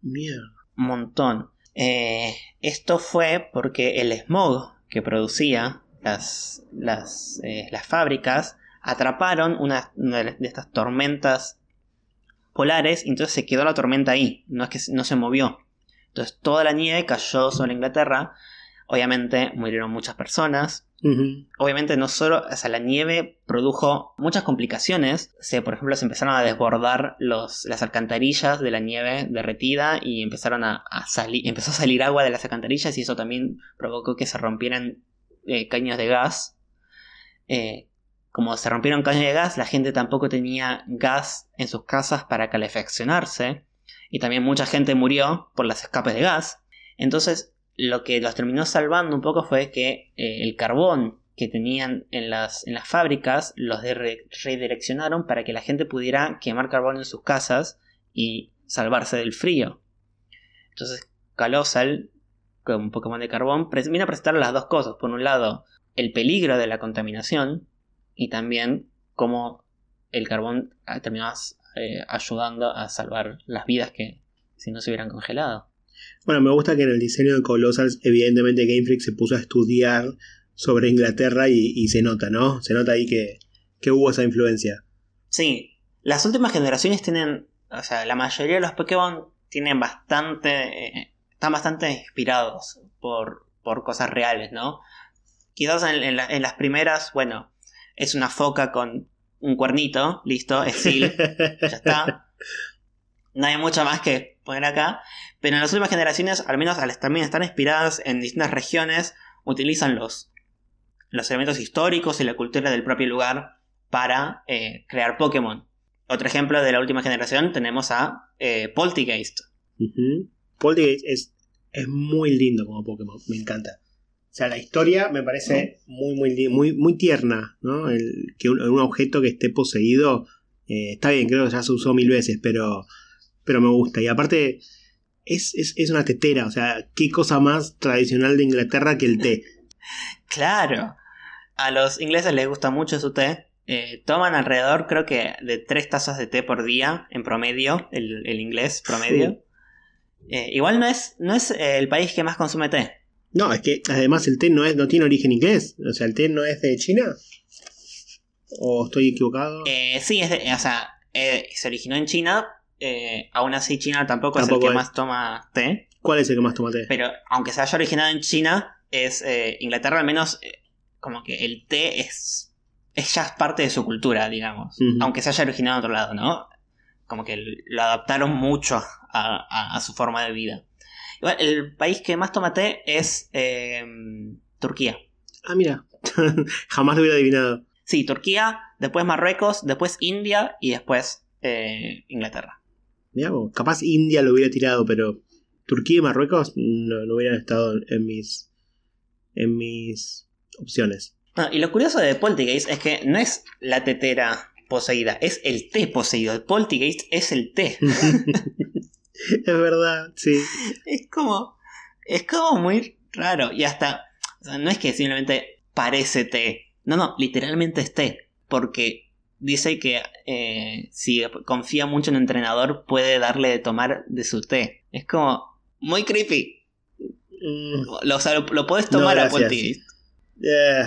Mierda. un montón. Eh, esto fue porque el smog que producía las, las, eh, las fábricas atraparon una, una de estas tormentas polares entonces se quedó la tormenta ahí, no es que no se movió. Entonces toda la nieve cayó sobre Inglaterra, obviamente murieron muchas personas, obviamente no solo, o sea, la nieve produjo muchas complicaciones. Se, por ejemplo, se empezaron a desbordar los, las alcantarillas de la nieve derretida y empezaron a, a salir, empezó a salir agua de las alcantarillas y eso también provocó que se rompieran eh, caños de gas. eh, como se rompieron caños de gas, la gente tampoco tenía gas en sus casas para calefaccionarse. Y también mucha gente murió por las escapes de gas. Entonces, lo que los terminó salvando un poco fue que eh, el carbón que tenían en las, en las fábricas los redireccionaron para que la gente pudiera quemar carbón en sus casas y salvarse del frío. Entonces, Calosal, con un Pokémon de carbón, viene a presentar las dos cosas. Por un lado, el peligro de la contaminación y también cómo el carbón terminó eh, ayudando a salvar las vidas que si no se hubieran congelado. Bueno, me gusta que en el diseño de Colossals, evidentemente Game Freak se puso a estudiar sobre Inglaterra y, se nota, ¿no? Se nota ahí que, que, hubo esa influencia. Sí, las últimas generaciones tienen, o sea, la mayoría de los Pokémon tienen bastante, eh, están bastante inspirados por, por cosas reales, ¿no? Quizás en, en, las primeras, bueno, es una foca con un cuernito, listo, es Sil, ya está. No hay mucho más que poner acá. Pero en las últimas generaciones, al menos también están inspiradas en distintas regiones, utilizan los, los elementos históricos y la cultura del propio lugar para eh, crear Pokémon. Otro ejemplo de la última generación tenemos a eh, Poltergeist. Poltergeist es, es muy lindo como Pokémon, me encanta. O sea, la historia me parece muy, muy, muy, muy tierna, ¿no? El, que un, objeto que esté poseído, eh, está bien, creo que ya se usó mil veces, pero, pero me gusta. Y aparte, es, es, una tetera, o sea, qué cosa más tradicional de Inglaterra que el té. claro. A los ingleses les gusta mucho su té. Eh, toman alrededor, creo que, de tres tazas de té por día, en promedio, el, inglés promedio. Eh, igual no es, no es el país que más consume té. No, es que además el té no, es, no tiene origen inglés. O sea, el té no es de China. ¿O estoy equivocado? Eh, sí, es de, o sea, eh, se originó en China. Eh, aún así, China tampoco, es el que más toma té. ¿Cuál es el que más toma té? Pero aunque se haya originado en China, es Inglaterra al menos como que el té es, es ya parte de su cultura, digamos. Aunque se haya originado en otro lado, ¿no? Como que lo adaptaron mucho a su forma de vida el país que más toma té es eh, Turquía. Ah, mira. Jamás lo hubiera adivinado. Sí, Turquía, después Marruecos, después India y después eh, Mira, capaz India lo hubiera tirado, pero Turquía y Marruecos no, hubieran estado en mis, en mis opciones. Ah, y lo curioso de Poltergeist es que no es la tetera poseída, es el té poseído. El Poltergeist es el té. es verdad, sí. Es como. Es como muy raro. Y hasta. no es que simplemente parece té. No, no, literalmente es té. Porque dice que eh, si confía mucho en el entrenador, puede darle de tomar de su té. Es como. Muy creepy. Mm. Lo, o sea, lo, puedes tomar a Poltergeist. Eh,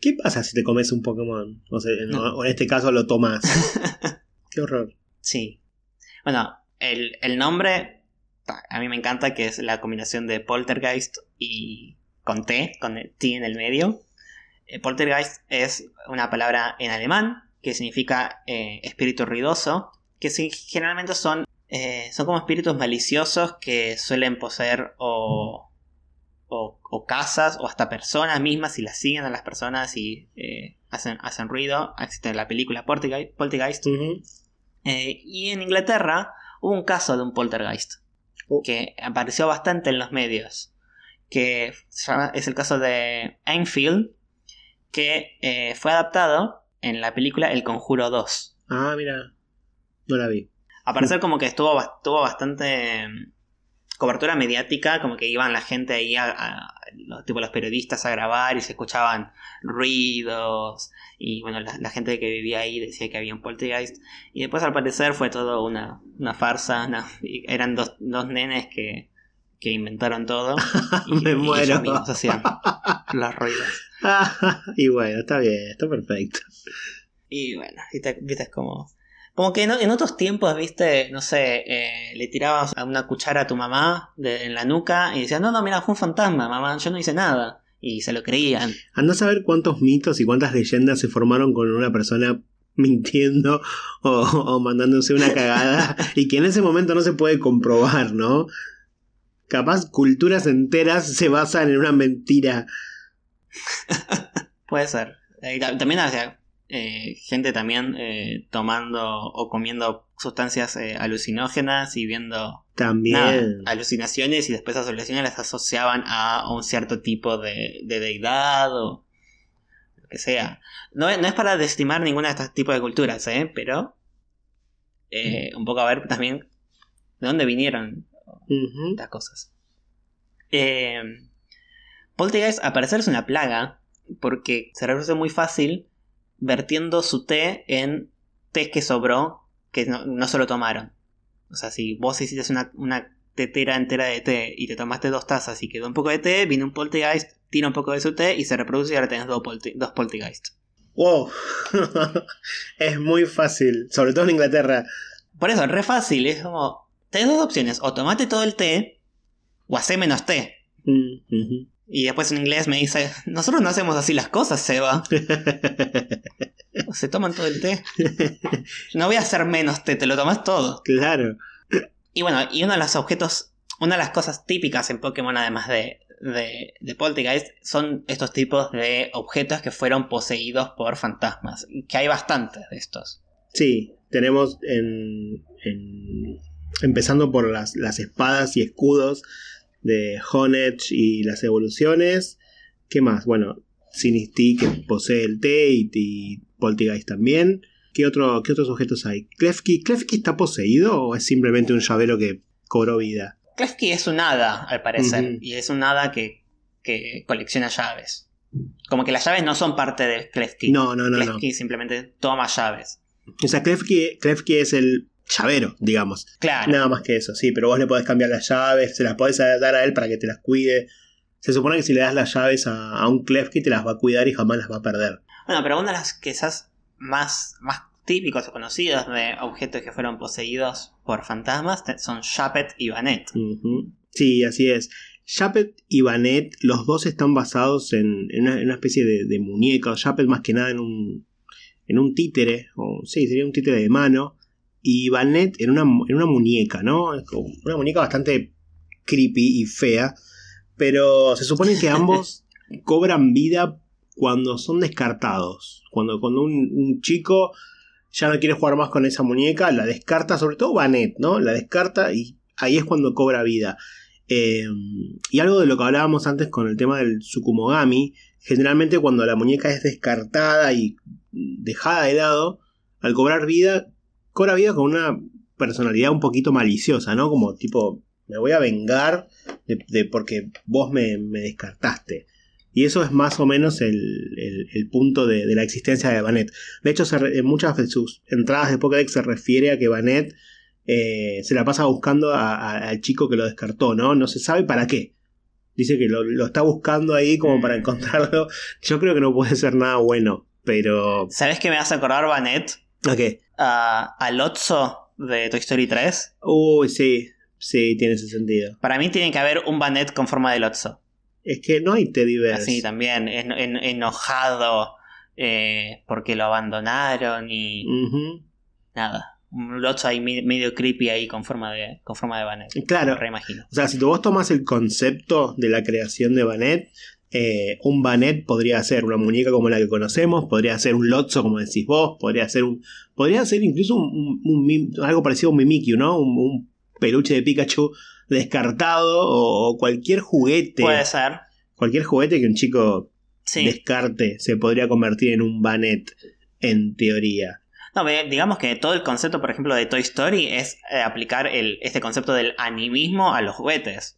¿Qué pasa si te comes un Pokémon? O, sea, o en este caso lo tomas. Qué horror. Sí. Bueno, el, nombre a mí me encanta que es la combinación de poltergeist y con T, con el T en el medio. Eh, poltergeist es una palabra en alemán que significa eh, espíritu ruidoso, que generalmente son, eh, son como espíritus maliciosos que suelen poseer o, o, casas o hasta personas mismas y las siguen a las personas y hacen, hacen ruido. Existe la película Poltergeist. y en Inglaterra Hubo un caso de un poltergeist oh. que apareció bastante en los medios, que es el caso de Enfield, que eh, fue adaptado en la película El Conjuro 2. Ah, mira, no la vi. A parecer como que estuvo, bastante mm, cobertura mediática, como que iban la gente ahí, a, los, tipo los periodistas a grabar y se escuchaban ruidos y bueno, la, gente que vivía ahí decía que había un poltergeist y después al parecer fue todo una, una farsa, eran dos, dos nenes que, que inventaron todo y, Me muero. hacían los ruidos. y bueno, está bien, está perfecto. Y bueno, viste, viste es como como que en, otros tiempos, viste, no sé, eh, le tirabas una cuchara a tu mamá en la nuca y decías, no, no, mira, fue un fantasma, mamá, yo no hice nada. Y se lo creían. Anda a saber cuántos mitos y cuántas leyendas se formaron con una persona mintiendo o, mandándose una cagada y que en ese momento no se puede comprobar, ¿no? Capaz culturas enteras se basan en una mentira. puede ser. Eh, ta- también había eh, gente también eh, tomando o comiendo sustancias alucinógenas y viendo También. nada, alucinaciones y después esas alucinaciones las asociaban a un cierto tipo de, de deidad o lo que sea. No, es- no es para desestimar ninguna de estos tipos de culturas, ¿eh? pero un poco a ver también de dónde vinieron estas cosas. Eh, Poltergeist a parecer es una plaga porque se reproduce muy fácil vertiendo su té en té que sobró que no, no se lo tomaron. O sea, si vos hiciste una, una tetera entera de té y te tomaste dos tazas y quedó un poco de té, viene un poltergeist, tira un poco de su té y se reproduce y ahora tenés dos, polter- dos poltergeist. Wow. es muy fácil, sobre todo en Inglaterra. Por eso, es re fácil, es como, tenés dos opciones, o tomate todo el té o hacé menos té. Mm. Y después en inglés me dice, nosotros no hacemos así las cosas, Seba. Se toman todo el té. No voy a hacer menos té, te lo tomas todo. claro. Y bueno, y uno de los objetos, una de las cosas típicas en Pokémon, además de, de, de Poltergeist, son estos tipos de objetos que fueron poseídos por fantasmas. Que hay bastantes de estos. Sí, tenemos en, en- empezando por las, las espadas y escudos de Honedge y las evoluciones. ¿Qué más? Bueno, Sinisty que posee el T y, y Poltergeist también. ¿Qué, otro, ¿Qué otros objetos hay? ¿Klefki? ¿Klefki está poseído o es simplemente un llavero que cobró vida? Klefki es un hada, al parecer. Y es un hada que, que colecciona llaves. Como que las llaves no son parte del Klefki. No, no, no, no. Klefki simplemente toma llaves. O sea, Klefki, Klefki es el llavero, digamos. Claro. Nada más que eso, sí, pero vos le podés cambiar las llaves, se las podés dar a él para que te las cuide. Se supone que si le das las llaves a, a un Klefki te las va a cuidar y jamás las va a perder. Bueno, pero una de las quizás más, más típicos o conocidos de objetos que fueron poseídos por fantasmas son Chapet y Banet. Ujú. Sí, así es. Chapet y Banet, los dos están basados en, en una, en una especie de, de muñeca. Chapet más que nada en un, en un títere, o sí, sería un títere de mano. Y Banet en una, en una muñeca, ¿no? Una muñeca bastante creepy y fea. Pero se supone que ambos cobran vida cuando son descartados. Cuando, cuando un, un chico ya no quiere jugar más con esa muñeca, la descarta, sobre todo Banet, ¿no? La descarta y ahí es cuando cobra vida. Eh, y algo de lo que hablábamos antes con el tema del Tsukumogami, generalmente cuando la muñeca es descartada y dejada de lado, al cobrar vida, cobra vida con una personalidad un poquito maliciosa, ¿no? Como tipo, me voy a vengar de, de porque vos me, me descartaste. Y eso es más o menos el, el- el punto de, de la existencia de Banet. De hecho, se re- en muchas de sus entradas de Pokédex se refiere a que Banet eh, se la pasa buscando a- a- al chico que lo descartó, ¿no? No se sabe para qué. Dice que lo, lo está buscando ahí como para encontrarlo. Yo creo que no puede ser nada bueno, pero... ¿Sabes qué me hace acordar Banet? ¿A qué? A, a Lotso de Toy Story 3. Uy, sí, sí, tiene ese sentido. Para mí tiene que haber un Banet con forma de Lotso. Es que no hay Teddybears. Así también, en- en- enojado eh, porque lo abandonaron y nada. Un Lotso ahí me- medio creepy ahí con forma de, con forma de Banet. Claro. Reimagino. O sea, si tú vos tomas el concepto de la creación de Banet, eh, un Banet podría ser una muñeca como la que conocemos, podría ser un Lotso como decís vos, podría ser un. Podría ser incluso un, un- un mim- algo parecido a un Mimikyu, ¿no? Un, peluche de Pikachu descartado o, o cualquier juguete. Puede ser. Cualquier juguete que un chico Sí. descarte se podría convertir en un Banet, en teoría. No, digamos que todo el concepto, por ejemplo, de Toy Story es eh, aplicar el, este concepto del animismo a los juguetes.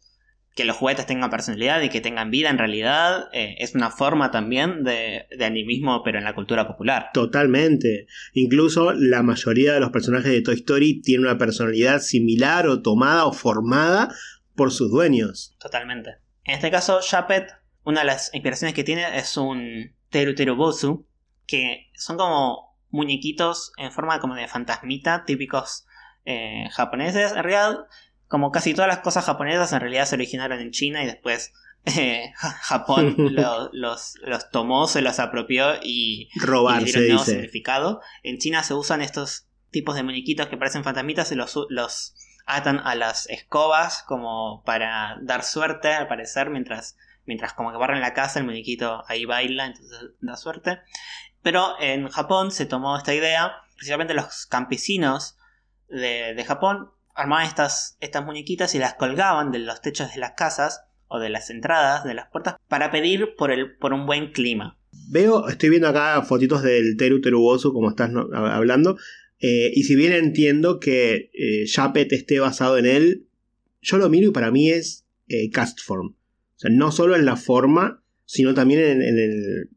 Que los juguetes tengan personalidad y que tengan vida en realidad eh, es una forma también de, de animismo, pero en la cultura popular. Totalmente. Incluso la mayoría de los personajes de Toy Story tienen una personalidad similar o tomada o formada por sus dueños. Totalmente. En este caso, Chapet, una de las inspiraciones que tiene es un Teru Teru Bosu, que son como muñequitos en forma como de fantasmita, típicos eh, japoneses. En realidad, como casi todas las cosas japonesas, en realidad se originaron en China y después eh, Ja- Japón lo- los, los tomó, se los apropió y, y Robar, le se dieron nuevo dice. significado. En China se usan estos tipos de muñequitos que parecen fantasmitas y los, los atan a las escobas como para dar suerte, al parecer, mientras, mientras como que barren la casa, el muñequito ahí baila, entonces da suerte. Pero en Japón se tomó esta idea, principalmente los campesinos de, de Japón armaban estas, estas muñequitas y las colgaban de los techos de las casas o de las entradas de las puertas para pedir por, el, por un buen clima. Veo, estoy viendo acá fotitos del Teru Terubosu, como estás hablando, eh, y si bien entiendo que eh, Japet esté basado en él, yo lo miro y para mí es eh, cast form. O sea, no solo en la forma, sino también en, en el,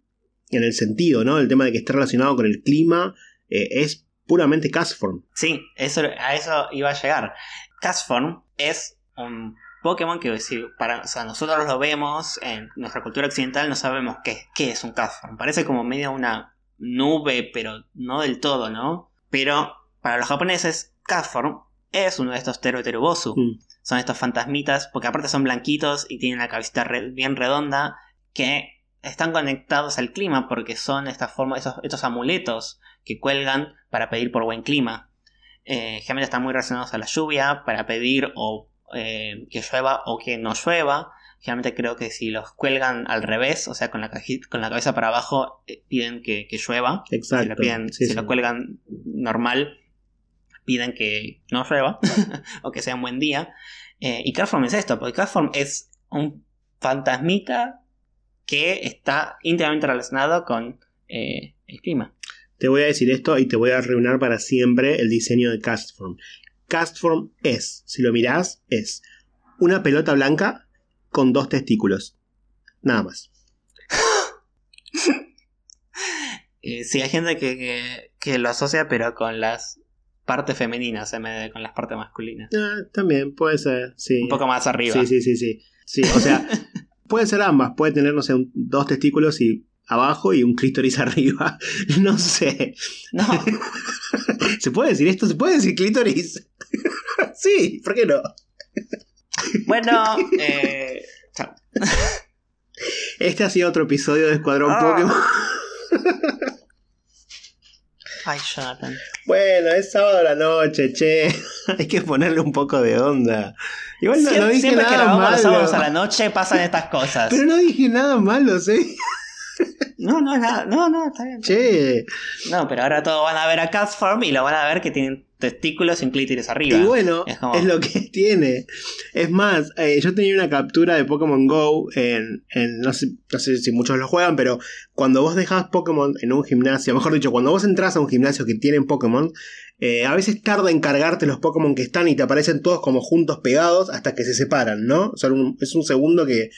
en el sentido, ¿no? El tema de que esté relacionado con el clima, eh, es puramente cast form. Sí, eso, a eso iba a llegar. Castform es un Pokémon que si para, o sea, nosotros lo vemos en nuestra cultura occidental, no sabemos qué, qué es un Castform. Parece como medio una nube, pero no del todo, ¿no? Pero para los japoneses, Castform es uno de estos Teru Terubosu. Mm. Son estos fantasmitas, porque aparte son blanquitos y tienen la cabecita re- bien redonda, que están conectados al clima porque son estas formas, esos- estos amuletos que cuelgan para pedir por buen clima. Eh, generalmente están muy relacionados a la lluvia, para pedir o eh, que llueva o que no llueva. Generalmente creo que si los cuelgan al revés, o sea, con la, con la cabeza para abajo, eh, piden que, que llueva. Exacto. Si lo, piden, Sí, si sí. lo cuelgan normal, piden que no llueva o que sea un buen día. Eh, y Cardform es esto, porque Cardform es un fantasmita que está íntimamente relacionado con el clima. Te voy a decir esto y te voy a arruinar para siempre el diseño de Castform. Castform es, si lo mirás, es una pelota blanca con dos testículos. Nada más. Eh, sí, hay gente que, que, que lo asocia, pero con las partes femeninas en vez de con las partes masculinas. Ah, también puede ser, sí. Un poco más arriba. Sí, sí, sí, sí. Sí, o sea, puede ser ambas. Puede tener, no sé, un- dos testículos y abajo y un clítoris arriba. No sé. No, ¿Se puede decir esto? ¿Se puede decir clítoris? sí, ¿por qué no? bueno, eh, chao. Este ha sido otro episodio de Escuadrón Ah. Pokémon. Ay, Jonathan. Bueno, es sábado a la noche, che. Hay que ponerle un poco de onda. Igual no, no Siempre, dije siempre que nada grabamos los sábados a malo. la noche pasan estas cosas. Pero no dije nada malo, ¿sí? No, no es nada. No, no, está bien. Che. No, pero ahora todos van a ver a Castform y lo van a ver que tienen testículos y un clítoris arriba. Y bueno, Es lo que tiene. Es más, eh, yo tenía una captura de Pokémon Go en, en- no, sé, no sé si muchos lo juegan, pero cuando vos dejás Pokémon en un gimnasio, mejor dicho, cuando vos entras a un gimnasio que tienen Pokémon, eh, a veces tarda en cargarte los Pokémon que están y te aparecen todos como juntos pegados hasta que se separan, ¿no? O sea, un- es un segundo que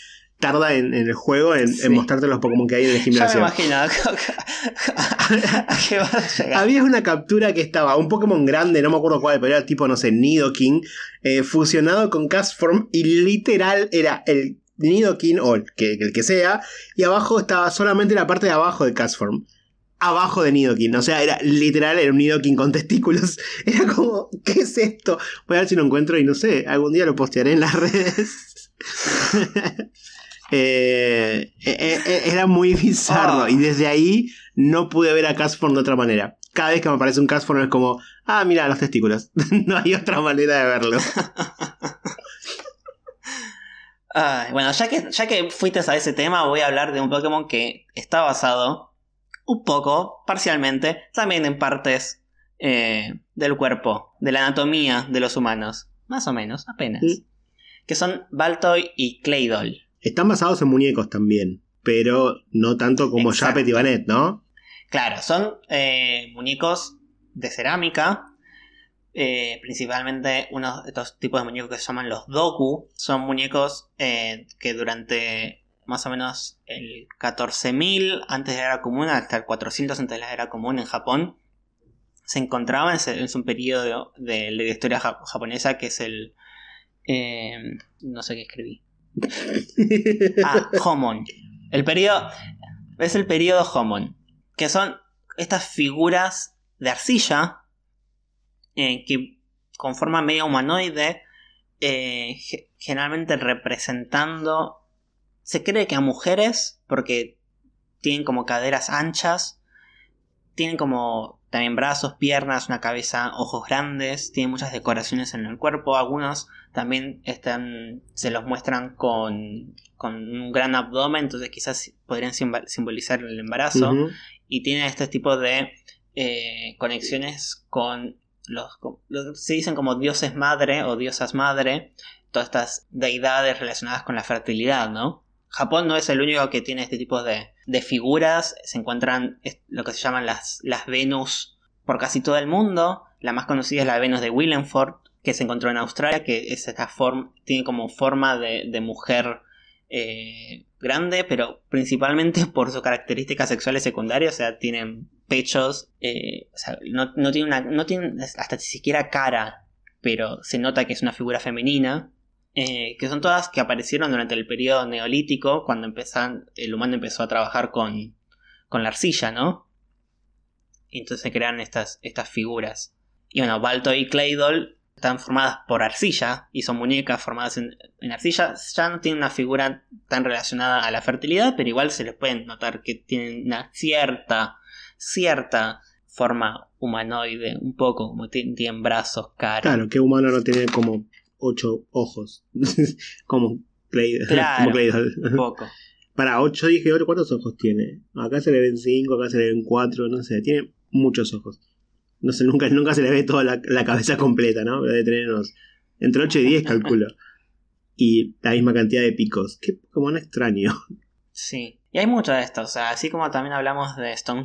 tarda en, en el juego en, mostrarte los Pokémon que hay en el Ya me gimnasio. imagino a qué van a llegar. Había una captura que estaba un Pokémon grande, no me acuerdo cuál, pero era tipo, no sé, Nidoking, eh, fusionado con Castform y literal era el Nidoking o el que, el que sea, y abajo estaba solamente la parte de abajo de Castform. Abajo de Nidoking, o sea, era literal, era un Nidoking con testículos. Era como, ¿qué es esto? Voy a ver si lo encuentro y no sé, algún día lo postearé en las redes. Eh, eh, eh, era muy bizarro Ah. y desde ahí no pude ver a Castform de otra manera. Cada vez que me aparece un Castform es como, ah, mira los testículos. no hay otra manera de verlo. Ay, bueno, ya que, ya que fuiste a ese tema, voy a hablar de un Pokémon que está basado un poco, parcialmente, también en partes eh, del cuerpo, de la anatomía de los humanos. Más o menos, apenas. Mm. Que son Baltoy y Claydol. Están basados en muñecos también, pero no tanto como. Japet y Vanet, ¿no? Claro, son eh, muñecos de cerámica. eh, principalmente unos de estos tipos de muñecos que se llaman los Doku. Son muñecos eh, que durante más o menos el 14.000 antes de la era común hasta el 400 antes de la era común en Japón se encontraban. Es, es un periodo de, de la historia ja- japonesa que es el. eh, no sé qué escribí. Ah, Homon. El periodo. Es el periodo Homon. Que son estas figuras de arcilla. eh, que con forma medio humanoide. eh, ge- generalmente representando. Se cree que a mujeres. Porque tienen como caderas anchas. Tienen como también brazos, piernas, una cabeza, ojos grandes, tiene muchas decoraciones en el cuerpo, algunos también están, se los muestran con, con un gran abdomen, entonces quizás podrían simbolizar el embarazo, y tiene este tipo de eh, conexiones con los, se dicen como dioses madre o diosas madre, todas estas deidades relacionadas con la fertilidad, ¿no? Japón no es el único que tiene este tipo de, figuras. Se encuentran lo que se llaman las, las Venus por casi todo el mundo. La más conocida es la Venus de Willenford, que se encontró en Australia, que es esta forma, tiene como forma de, mujer eh, grande, pero principalmente por sus características sexuales secundarias, o sea, tienen pechos, eh, no, no, tiene una, no tiene hasta siquiera cara, pero se nota que es una figura femenina. Eh, que son todas que aparecieron durante el periodo neolítico, cuando empezan, el humano empezó a trabajar con, con la arcilla, ¿no? Y entonces se crean estas, estas figuras. Y bueno, Balto y Claydol están formadas por arcilla y son muñecas formadas en, arcilla. Ya no tienen una figura tan relacionada a la fertilidad, pero igual se les puede notar que tienen una cierta, cierta forma humanoide, un poco, como tienen brazos, cara. Claro, que humano no tiene como ocho ojos. como Clay. Claro, un poco. Para 8 dije, ¿cuántos ojos tiene? Acá se le ven 5, acá se le ven 4, no sé, tiene muchos ojos. No sé, nunca, nunca se le ve toda la, cabeza completa, ¿no? Debe tener unos, entre 8 y 10 calculo. y la misma cantidad de picos. Qué como un extraño. Sí, y hay mucho de esto, o sea, así como también hablamos de Stone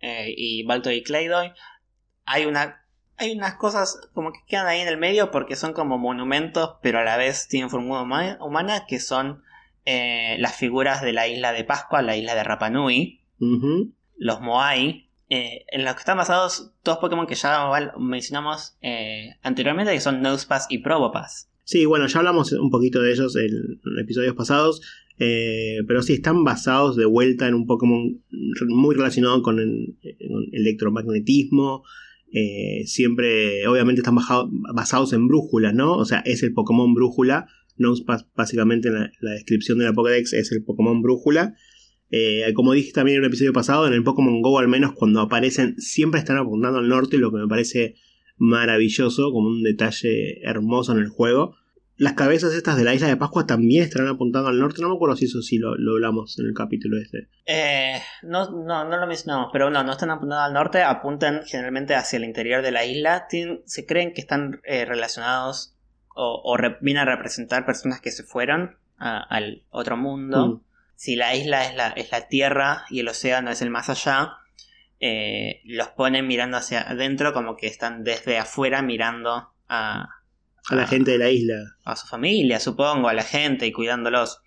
eh, y Balto y Claydoy, hay una hay unas cosas como que quedan ahí en el medio porque son como monumentos, pero a la vez tienen forma humana, que son eh, las figuras de la isla de Pascua, la isla de Rapanui, los Moai, eh, en los que están basados dos Pokémon que ya mencionamos eh, anteriormente, que son Nosepass y Probopass. Sí, bueno, ya hablamos un poquito de ellos en, episodios pasados, pero sí, están basados de vuelta en un Pokémon muy relacionado con el electromagnetismo, eh, siempre, obviamente están basados en brújula, ¿no? O sea, es el Pokémon brújula. Nosepass, básicamente en la, descripción de la Pokédex, es el Pokémon brújula. Eh, como dije también en un episodio pasado, en el Pokémon Go al menos cuando aparecen siempre están apuntando al norte, lo que me parece maravilloso, como un detalle hermoso en el juego. Las cabezas estas de la isla de Pascua también estarán apuntando al norte. No me acuerdo si eso sí lo, hablamos en el capítulo este. Eh, no, no, no lo mencionamos, pero no, no están apuntando al norte, apuntan generalmente hacia el interior de la isla. se creen que están eh, relacionados o, vienen a representar personas que se fueron al otro mundo. Mm. Si la isla es la, es la tierra y el océano es el más allá, eh, los ponen mirando hacia adentro como que están desde afuera mirando a, a la gente de la isla. A su familia, supongo, a la gente y cuidándolos.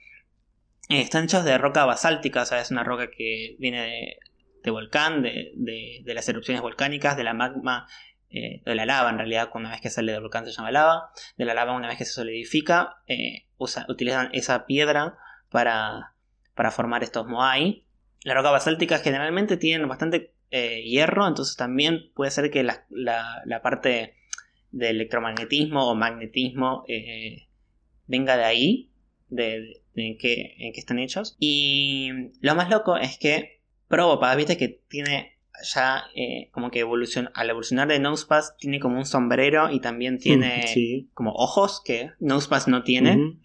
Eh, están hechos de roca basáltica, o sea, es una roca que viene de, volcán, de, de, las erupciones volcánicas, de la magma, eh, de la lava en realidad, una vez que sale del volcán se llama lava, de la lava una vez que se solidifica, utilizan esa piedra para, para formar estos moai. La roca basáltica generalmente tienen bastante hierro, entonces también puede ser que la, la, la parte de electromagnetismo o magnetismo eh, venga de ahí, de, en, qué, en qué están hechos. Y lo más loco es que Probopass, viste que tiene ya eh, como que evolucion, al evolucionar de Nosepass tiene como un sombrero y también mm, tiene como ojos que Nosepass no tiene.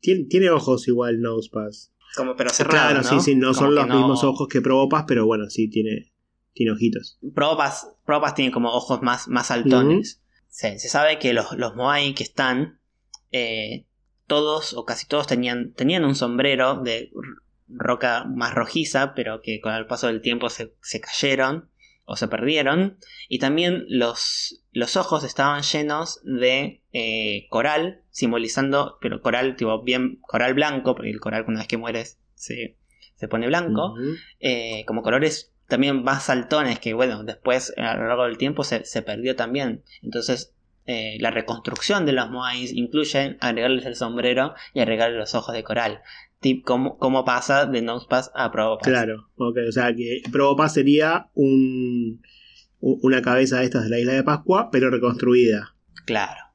tiene. ojos igual Nosepass. Como pero Claro, sí, sí, no son los mismos ojos que Probopass, pero bueno, sí tiene, tiene ojitos. Probopass, tiene como ojos más, más altones. Se, sabe que los, los Moai que están, eh, todos o casi todos tenían, tenían un sombrero de roca más rojiza, pero que con el paso del tiempo se, cayeron o se perdieron. Y también los, los ojos estaban llenos de eh, coral, simbolizando, pero coral, tipo bien coral blanco, porque el coral una vez que mueres se, se pone blanco, eh, como colores también más saltones que, bueno, después a lo largo del tiempo se, perdió también. Entonces, eh, la reconstrucción de los Moais incluye agregarles el sombrero y agregarles los ojos de coral. Tip, ¿cómo, pasa de Nosepass a Probopass? Claro, ok, o sea que Probopass sería un, una cabeza de estas de la isla de Pascua, pero reconstruida. Claro.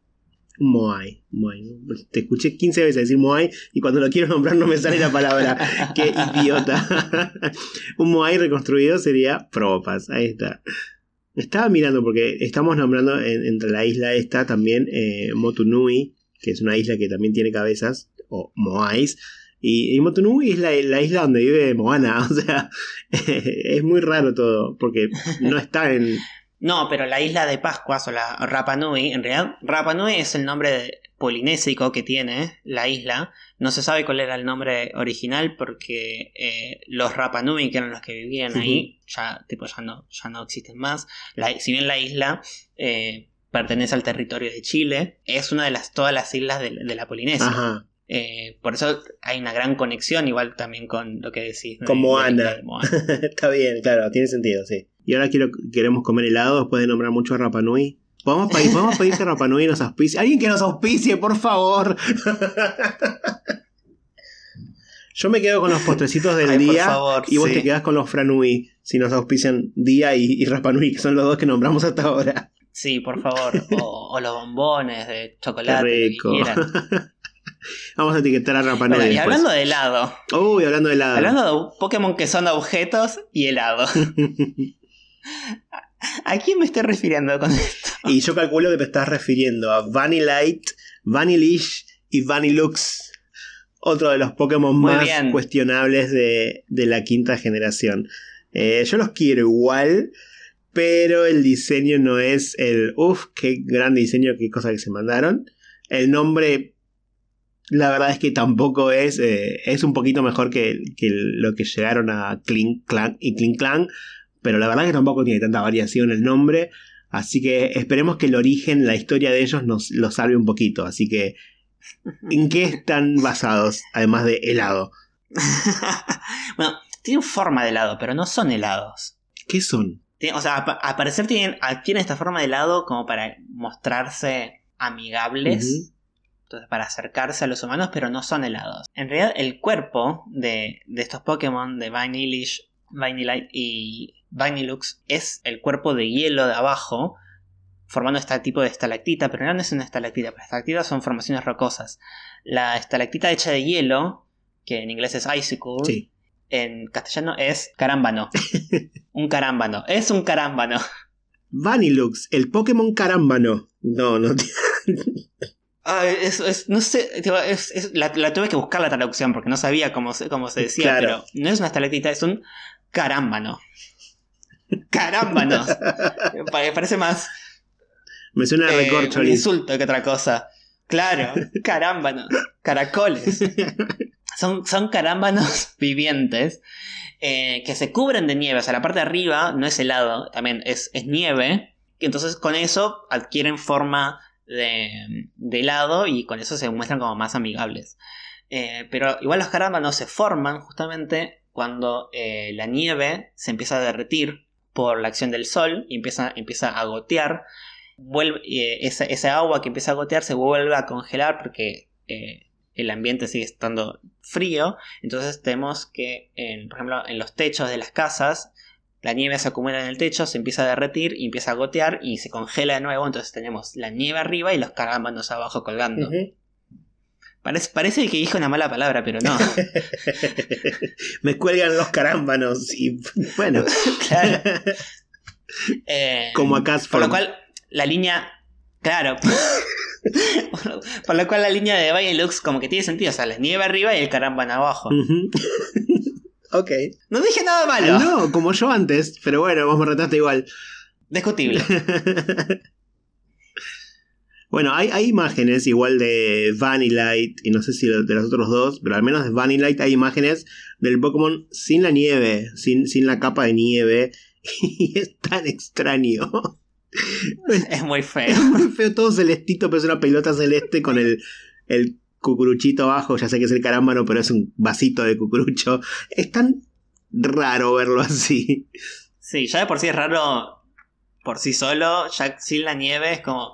Moai, Moai. Te escuché 15 veces decir Moai y cuando lo quiero nombrar no me sale la palabra. Qué idiota. un Moai reconstruido sería Probopass. Ahí está. Estaba mirando porque estamos nombrando entre la isla esta también eh, Motunui, que es una isla que también tiene cabezas, o Moais. Y, Motunui es la, isla donde vive Moana. O sea, es muy raro todo, porque no está en... No, pero la isla de Pascuas o la Rapa Nui, en realidad Rapa Nui es el nombre polinésico que tiene la isla. No se sabe cuál era el nombre original porque eh, los Rapa Nui, que eran los que vivían ahí, ya, tipo, ya, no, ya no existen más. si bien la isla eh, pertenece al territorio de Chile, es una de las, todas las islas de, la Polinesia. Eh, por eso hay una gran conexión, igual también con lo que decís. Con Moana. Está bien, claro, tiene sentido, sí. Y ahora quiero, queremos comer helado después de nombrar mucho a Rapanui. ¿Podemos, pedir, ¿Podemos pedir que Rapanui nos auspicie? Alguien que nos auspicie, por favor. Yo me quedo con los postrecitos del día y vos te quedás con los Franui si nos auspician Día y, y Rapanui, que son los dos que nombramos hasta ahora. Sí, por favor. O, los bombones de chocolate. Qué rico. Vamos a etiquetar a Rapanui. y hablando de helado. Uy, hablando de helado. Hablando de Pokémon que son objetos y helado. ¿A quién me estoy refiriendo con esto? Y yo calculo que te estás refiriendo a Vanillite, Vanillish y Vanillux. Otro de los Pokémon más cuestionables de, la quinta generación. Eh, yo los quiero igual, pero el diseño no es el. Uf, qué gran diseño, qué cosa que se mandaron. El nombre, la verdad es que tampoco es. Eh, es un poquito mejor que, lo que llegaron a Clink Clan y Clink Clan pero la verdad que tampoco tiene tanta variación el nombre, así que esperemos que el origen, la historia de ellos nos lo salve un poquito, así que ¿en qué están basados, además de helado? bueno, tienen forma de helado, pero no son helados. ¿Qué son? o sea, al parecer tienen, esta forma de helado como para mostrarse amigables. Entonces, para acercarse a los humanos, pero no son helados. En realidad, el cuerpo de, de estos Pokémon, de Vanillish, Vanillite y Vanilux es el cuerpo de hielo de abajo, formando este tipo de estalactita, pero no es una estalactita, las estalactitas son formaciones rocosas. La estalactita hecha de hielo, que en inglés es icicle, en castellano es carámbano. un carámbano, es un carámbano. Vanilux, el Pokémon carámbano. No, no. Ah, es, no sé, la, tuve que buscar la traducción porque no sabía cómo se, cómo se decía, pero no es una estalactita, es un carámbano. Carámbanos. Parece más. Me suena a eh, Un insulto que otra cosa. Claro, carámbanos. Caracoles. Son, son carámbanos vivientes eh, que se cubren de nieve. O sea, la parte de arriba no es helado, también es, es nieve. Y entonces con eso adquieren forma de, de helado y con eso se muestran como más amigables. Eh, pero igual los carámbanos se forman justamente cuando la nieve se empieza a derretir por la acción del sol y empieza, empieza a gotear. Vuelve, eh, esa, agua que empieza a gotear se vuelve a congelar porque eh, el ambiente sigue estando frío. Entonces tenemos que, por ejemplo, en los techos de las casas, la nieve se acumula en el techo, se empieza a derretir y empieza a gotear y se congela de nuevo. Entonces tenemos la nieve arriba y los carámbanos abajo colgando. Parece, que dijo una mala palabra, pero no. Me cuelgan los carámbanos y bueno. claro. Eh, Como acá. Por lo cual, la línea. Claro. por lo cual la línea de Valle Lux como que tiene sentido. O sea, la nieve arriba y el carámbano abajo. Ok. No dije nada malo. No, como yo antes, pero bueno, vos me retaste igual. Discutible. Bueno, hay, imágenes igual de Vanillite y no sé si de los otros dos, pero al menos de Vanillite hay imágenes del Pokémon sin la nieve, sin, sin la capa de nieve. Y es tan extraño. Es muy feo. Es muy feo, todo celestito, pero es una pelota celeste con el, el cucuruchito abajo. Ya sé que es el carámbano, pero es un vasito de cucurucho. Es tan raro verlo así. Sí, ya de por sí es raro por sí solo. Ya sin la nieve es como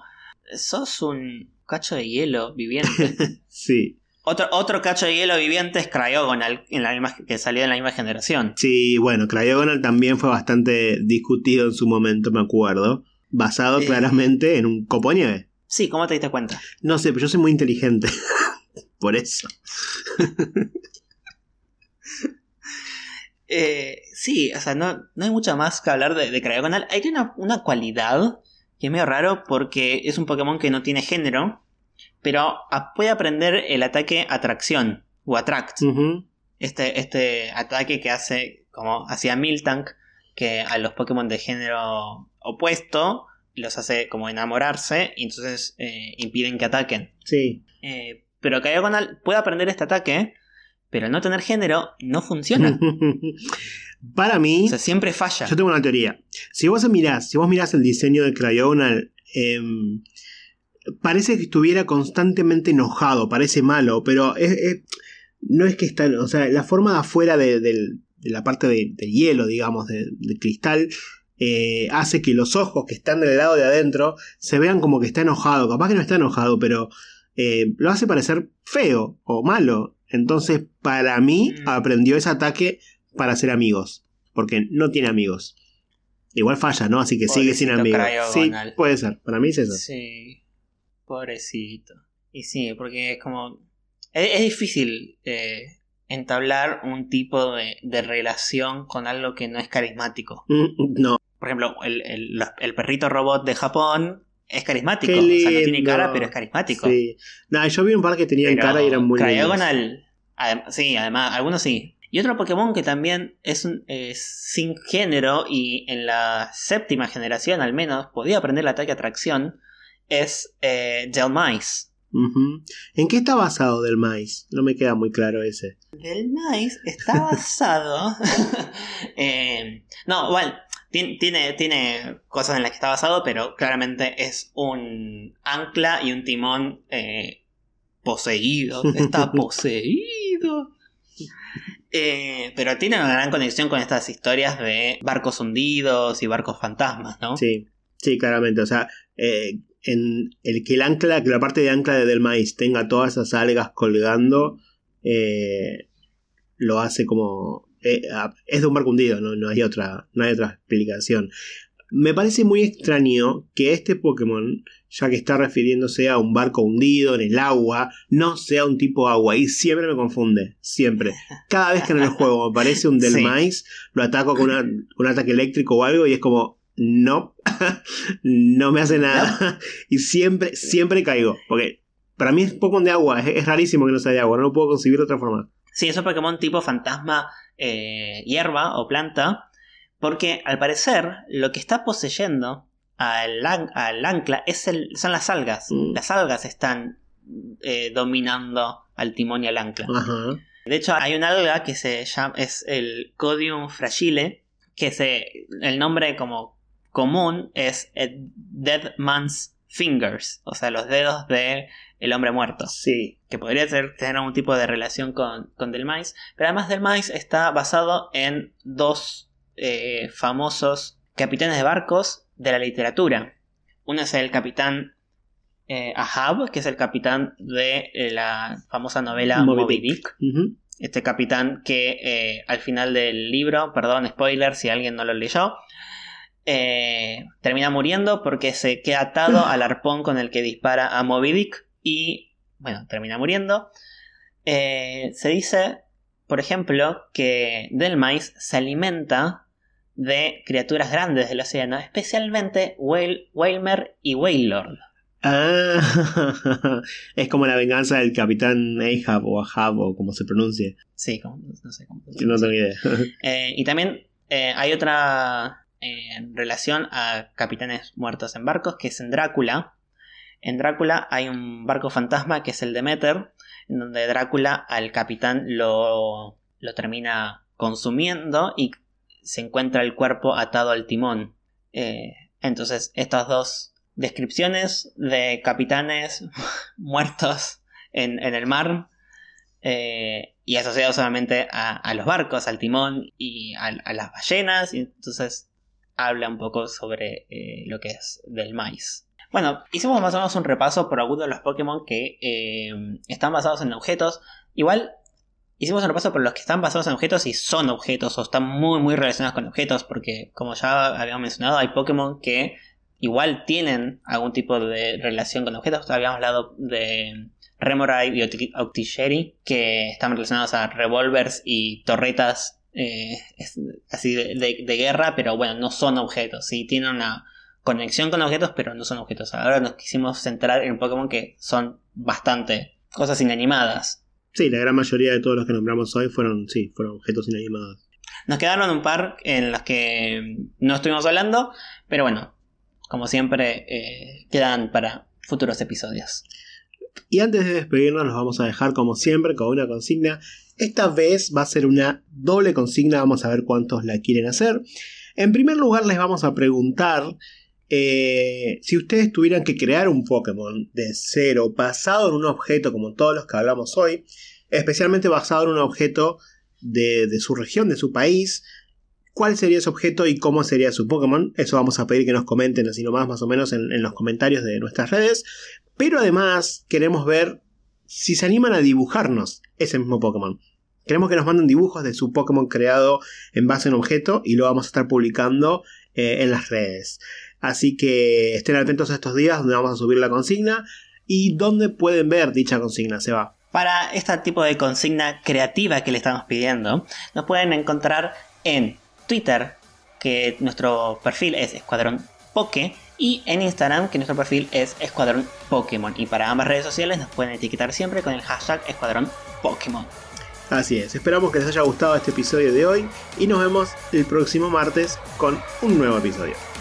sos un cacho de hielo viviente. sí. Otro, otro cacho de hielo viviente es Cryogonal, en la misma, que salió en la misma generación. Sí, bueno, Cryogonal también fue bastante discutido en su momento, me acuerdo. Basado eh. claramente en un copo de nieve. Sí, ¿cómo te diste cuenta? No sé, pero yo soy muy inteligente. Por eso. Eh, sí, o sea, no, no hay mucho más que hablar de, de Cryogonal. Hay una, una cualidad que es medio raro porque es un Pokémon que no tiene género, pero puede aprender el ataque atracción o attract. este, este ataque que hace como hacía Miltank, que a los Pokémon de género opuesto los hace como enamorarse y entonces eh, impiden que ataquen. Sí. Eh, pero Cryogonal puede aprender este ataque pero no tener género no funciona. Para mí. O sea, siempre falla. Yo tengo una teoría. Si vos mirás, si vos mirás el diseño de Cryogonal, em, parece que estuviera constantemente enojado, parece malo, pero no es que está. O sea, la forma de afuera de, la parte de, hielo, digamos, de, cristal. Eh, hace que los ojos que están del lado de adentro se vean como que está enojado. Capaz que no está enojado, pero eh, lo hace parecer feo o malo. Entonces, para mí, mm. aprendió ese ataque para ser amigos. Porque no tiene amigos. Igual falla, ¿no? Así que sigue sin amigos. Sí, puede ser. Para mí es eso. Sí. Pobrecito. Y sí, porque es como. Es, difícil eh, entablar un tipo de, relación con algo que no es carismático. Mm, no. Por ejemplo, el, el perrito robot de Japón es carismático. O sea, no tiene cara, pero es carismático. Sí. No, yo vi un par que tenían cara y eran muy Cryogonal, sí, además, algunos sí. Y otro Pokémon que también es, un, sin género y en la séptima generación al menos podía aprender el ataque atracción es eh, Delmice. ¿En qué está basado Delmice? No me queda muy claro ese. Delmice está basado. eh, no, bueno, tiene, tiene cosas en las que está basado, pero claramente es un ancla y un timón eh, poseído. Está poseído. Eh, pero tiene una gran conexión con estas historias de barcos hundidos y barcos fantasmas, ¿no? Sí, sí, claramente. O sea, eh, en el que el ancla, que la parte de ancla del maíz tenga todas esas algas colgando, lo hace como eh, es de un barco hundido, no, hay otra, no hay otra explicación. Me parece muy extraño que este Pokémon, ya que está refiriéndose a un barco hundido en el agua, no sea un tipo agua. Y siempre me confunde, siempre. Cada vez que en el juego me aparece un del maíz, lo ataco con, un ataque eléctrico o algo y es como, no, no me hace nada. y siempre, siempre caigo. Porque para mí es Pokémon de agua, es, rarísimo que no sea de agua, no lo puedo concebir de otra forma. Sí, es un Pokémon tipo fantasma eh, hierba o planta, porque al parecer lo que está poseyendo al, ancla es el, son las algas. Mm. Las algas están eh, dominando al timón y al ancla. De hecho, hay un alga que se llama, es el Codium fragile, que se, el nombre como común es Dead Man's Fingers, o sea, los dedos de el hombre muerto. Sí. Que podría tener algún tipo de relación con, con Del Mais. Pero además Del Mais está basado en dos eh, famosos capitanes de barcos de la literatura. Uno es el capitán eh, Ahab, que es el capitán de eh, la famosa novela Moby, Dick. Este capitán que al final del libro, perdón, spoiler si alguien no lo leyó, termina muriendo porque se queda atado al arpón con el que dispara a Moby Dick y, bueno, termina muriendo. Eh, se dice, por ejemplo, que Delmais se alimenta de criaturas grandes del océano, especialmente Whalmer y Whalelord. Ah, es como la venganza del capitán Ahab o Ahab o como se pronuncie. Sí, no sé cómo. Se no tengo idea. Eh, y también eh, hay otra en relación a capitanes muertos en barcos que es en Drácula, en Drácula hay un barco fantasma que es el Demeter, en donde Drácula al capitán lo, lo termina consumiendo y se encuentra el cuerpo atado al timón. Eh, entonces, estas dos descripciones de capitanes muertos en, el mar eh, y asociados solamente a, los barcos, al timón y a, las ballenas, y entonces habla un poco sobre eh, lo que es del maíz. Bueno, hicimos más o menos un repaso por algunos de los Pokémon que eh, están basados en objetos. Igual hicimos un repaso por los que están basados en objetos y son objetos o están muy muy relacionados con objetos porque como ya habíamos mencionado hay Pokémon que igual tienen algún tipo de relación con objetos. Habíamos hablado de Remoraid y Octillery que están relacionados a revólveres y torretas eh, así de, guerra, pero bueno, no son objetos, sí, tienen una conexión con objetos, pero no son objetos. Ahora nos quisimos centrar en Pokémon que son bastante cosas inanimadas. Sí, la gran mayoría de todos los que nombramos hoy fueron, sí, fueron objetos inanimados. Nos quedaron un par en los que no estuvimos hablando, pero bueno, como siempre, eh, quedan para futuros episodios. Y antes de despedirnos, nos vamos a dejar como siempre con una consigna. Esta vez va a ser una doble consigna, vamos a ver cuántos la quieren hacer. En primer lugar, les vamos a preguntar eh, si ustedes tuvieran que crear un Pokémon de cero, basado en un objeto como todos los que hablamos hoy, especialmente basado en un objeto de, su región, de su país, cuál sería ese objeto y cómo sería su Pokémon. Eso vamos a pedir que nos comenten así nomás, más o menos en, los comentarios de nuestras redes. Pero además queremos ver si se animan a dibujarnos ese mismo Pokémon. Queremos que nos manden dibujos de su Pokémon creado en base a un objeto y lo vamos a estar publicando eh, en las redes. Así que estén atentos a estos días donde vamos a subir la consigna y donde pueden ver dicha consigna, se va. Para este tipo de consigna creativa que le estamos pidiendo, nos pueden encontrar en Twitter, que nuestro perfil es Escuadrón Poke, y en Instagram, que nuestro perfil es Escuadrón Pokémon. Y para ambas redes sociales nos pueden etiquetar siempre con el hashtag Escuadrón Pokémon. Así es, esperamos que les haya gustado este episodio de hoy y nos vemos el próximo martes con un nuevo episodio.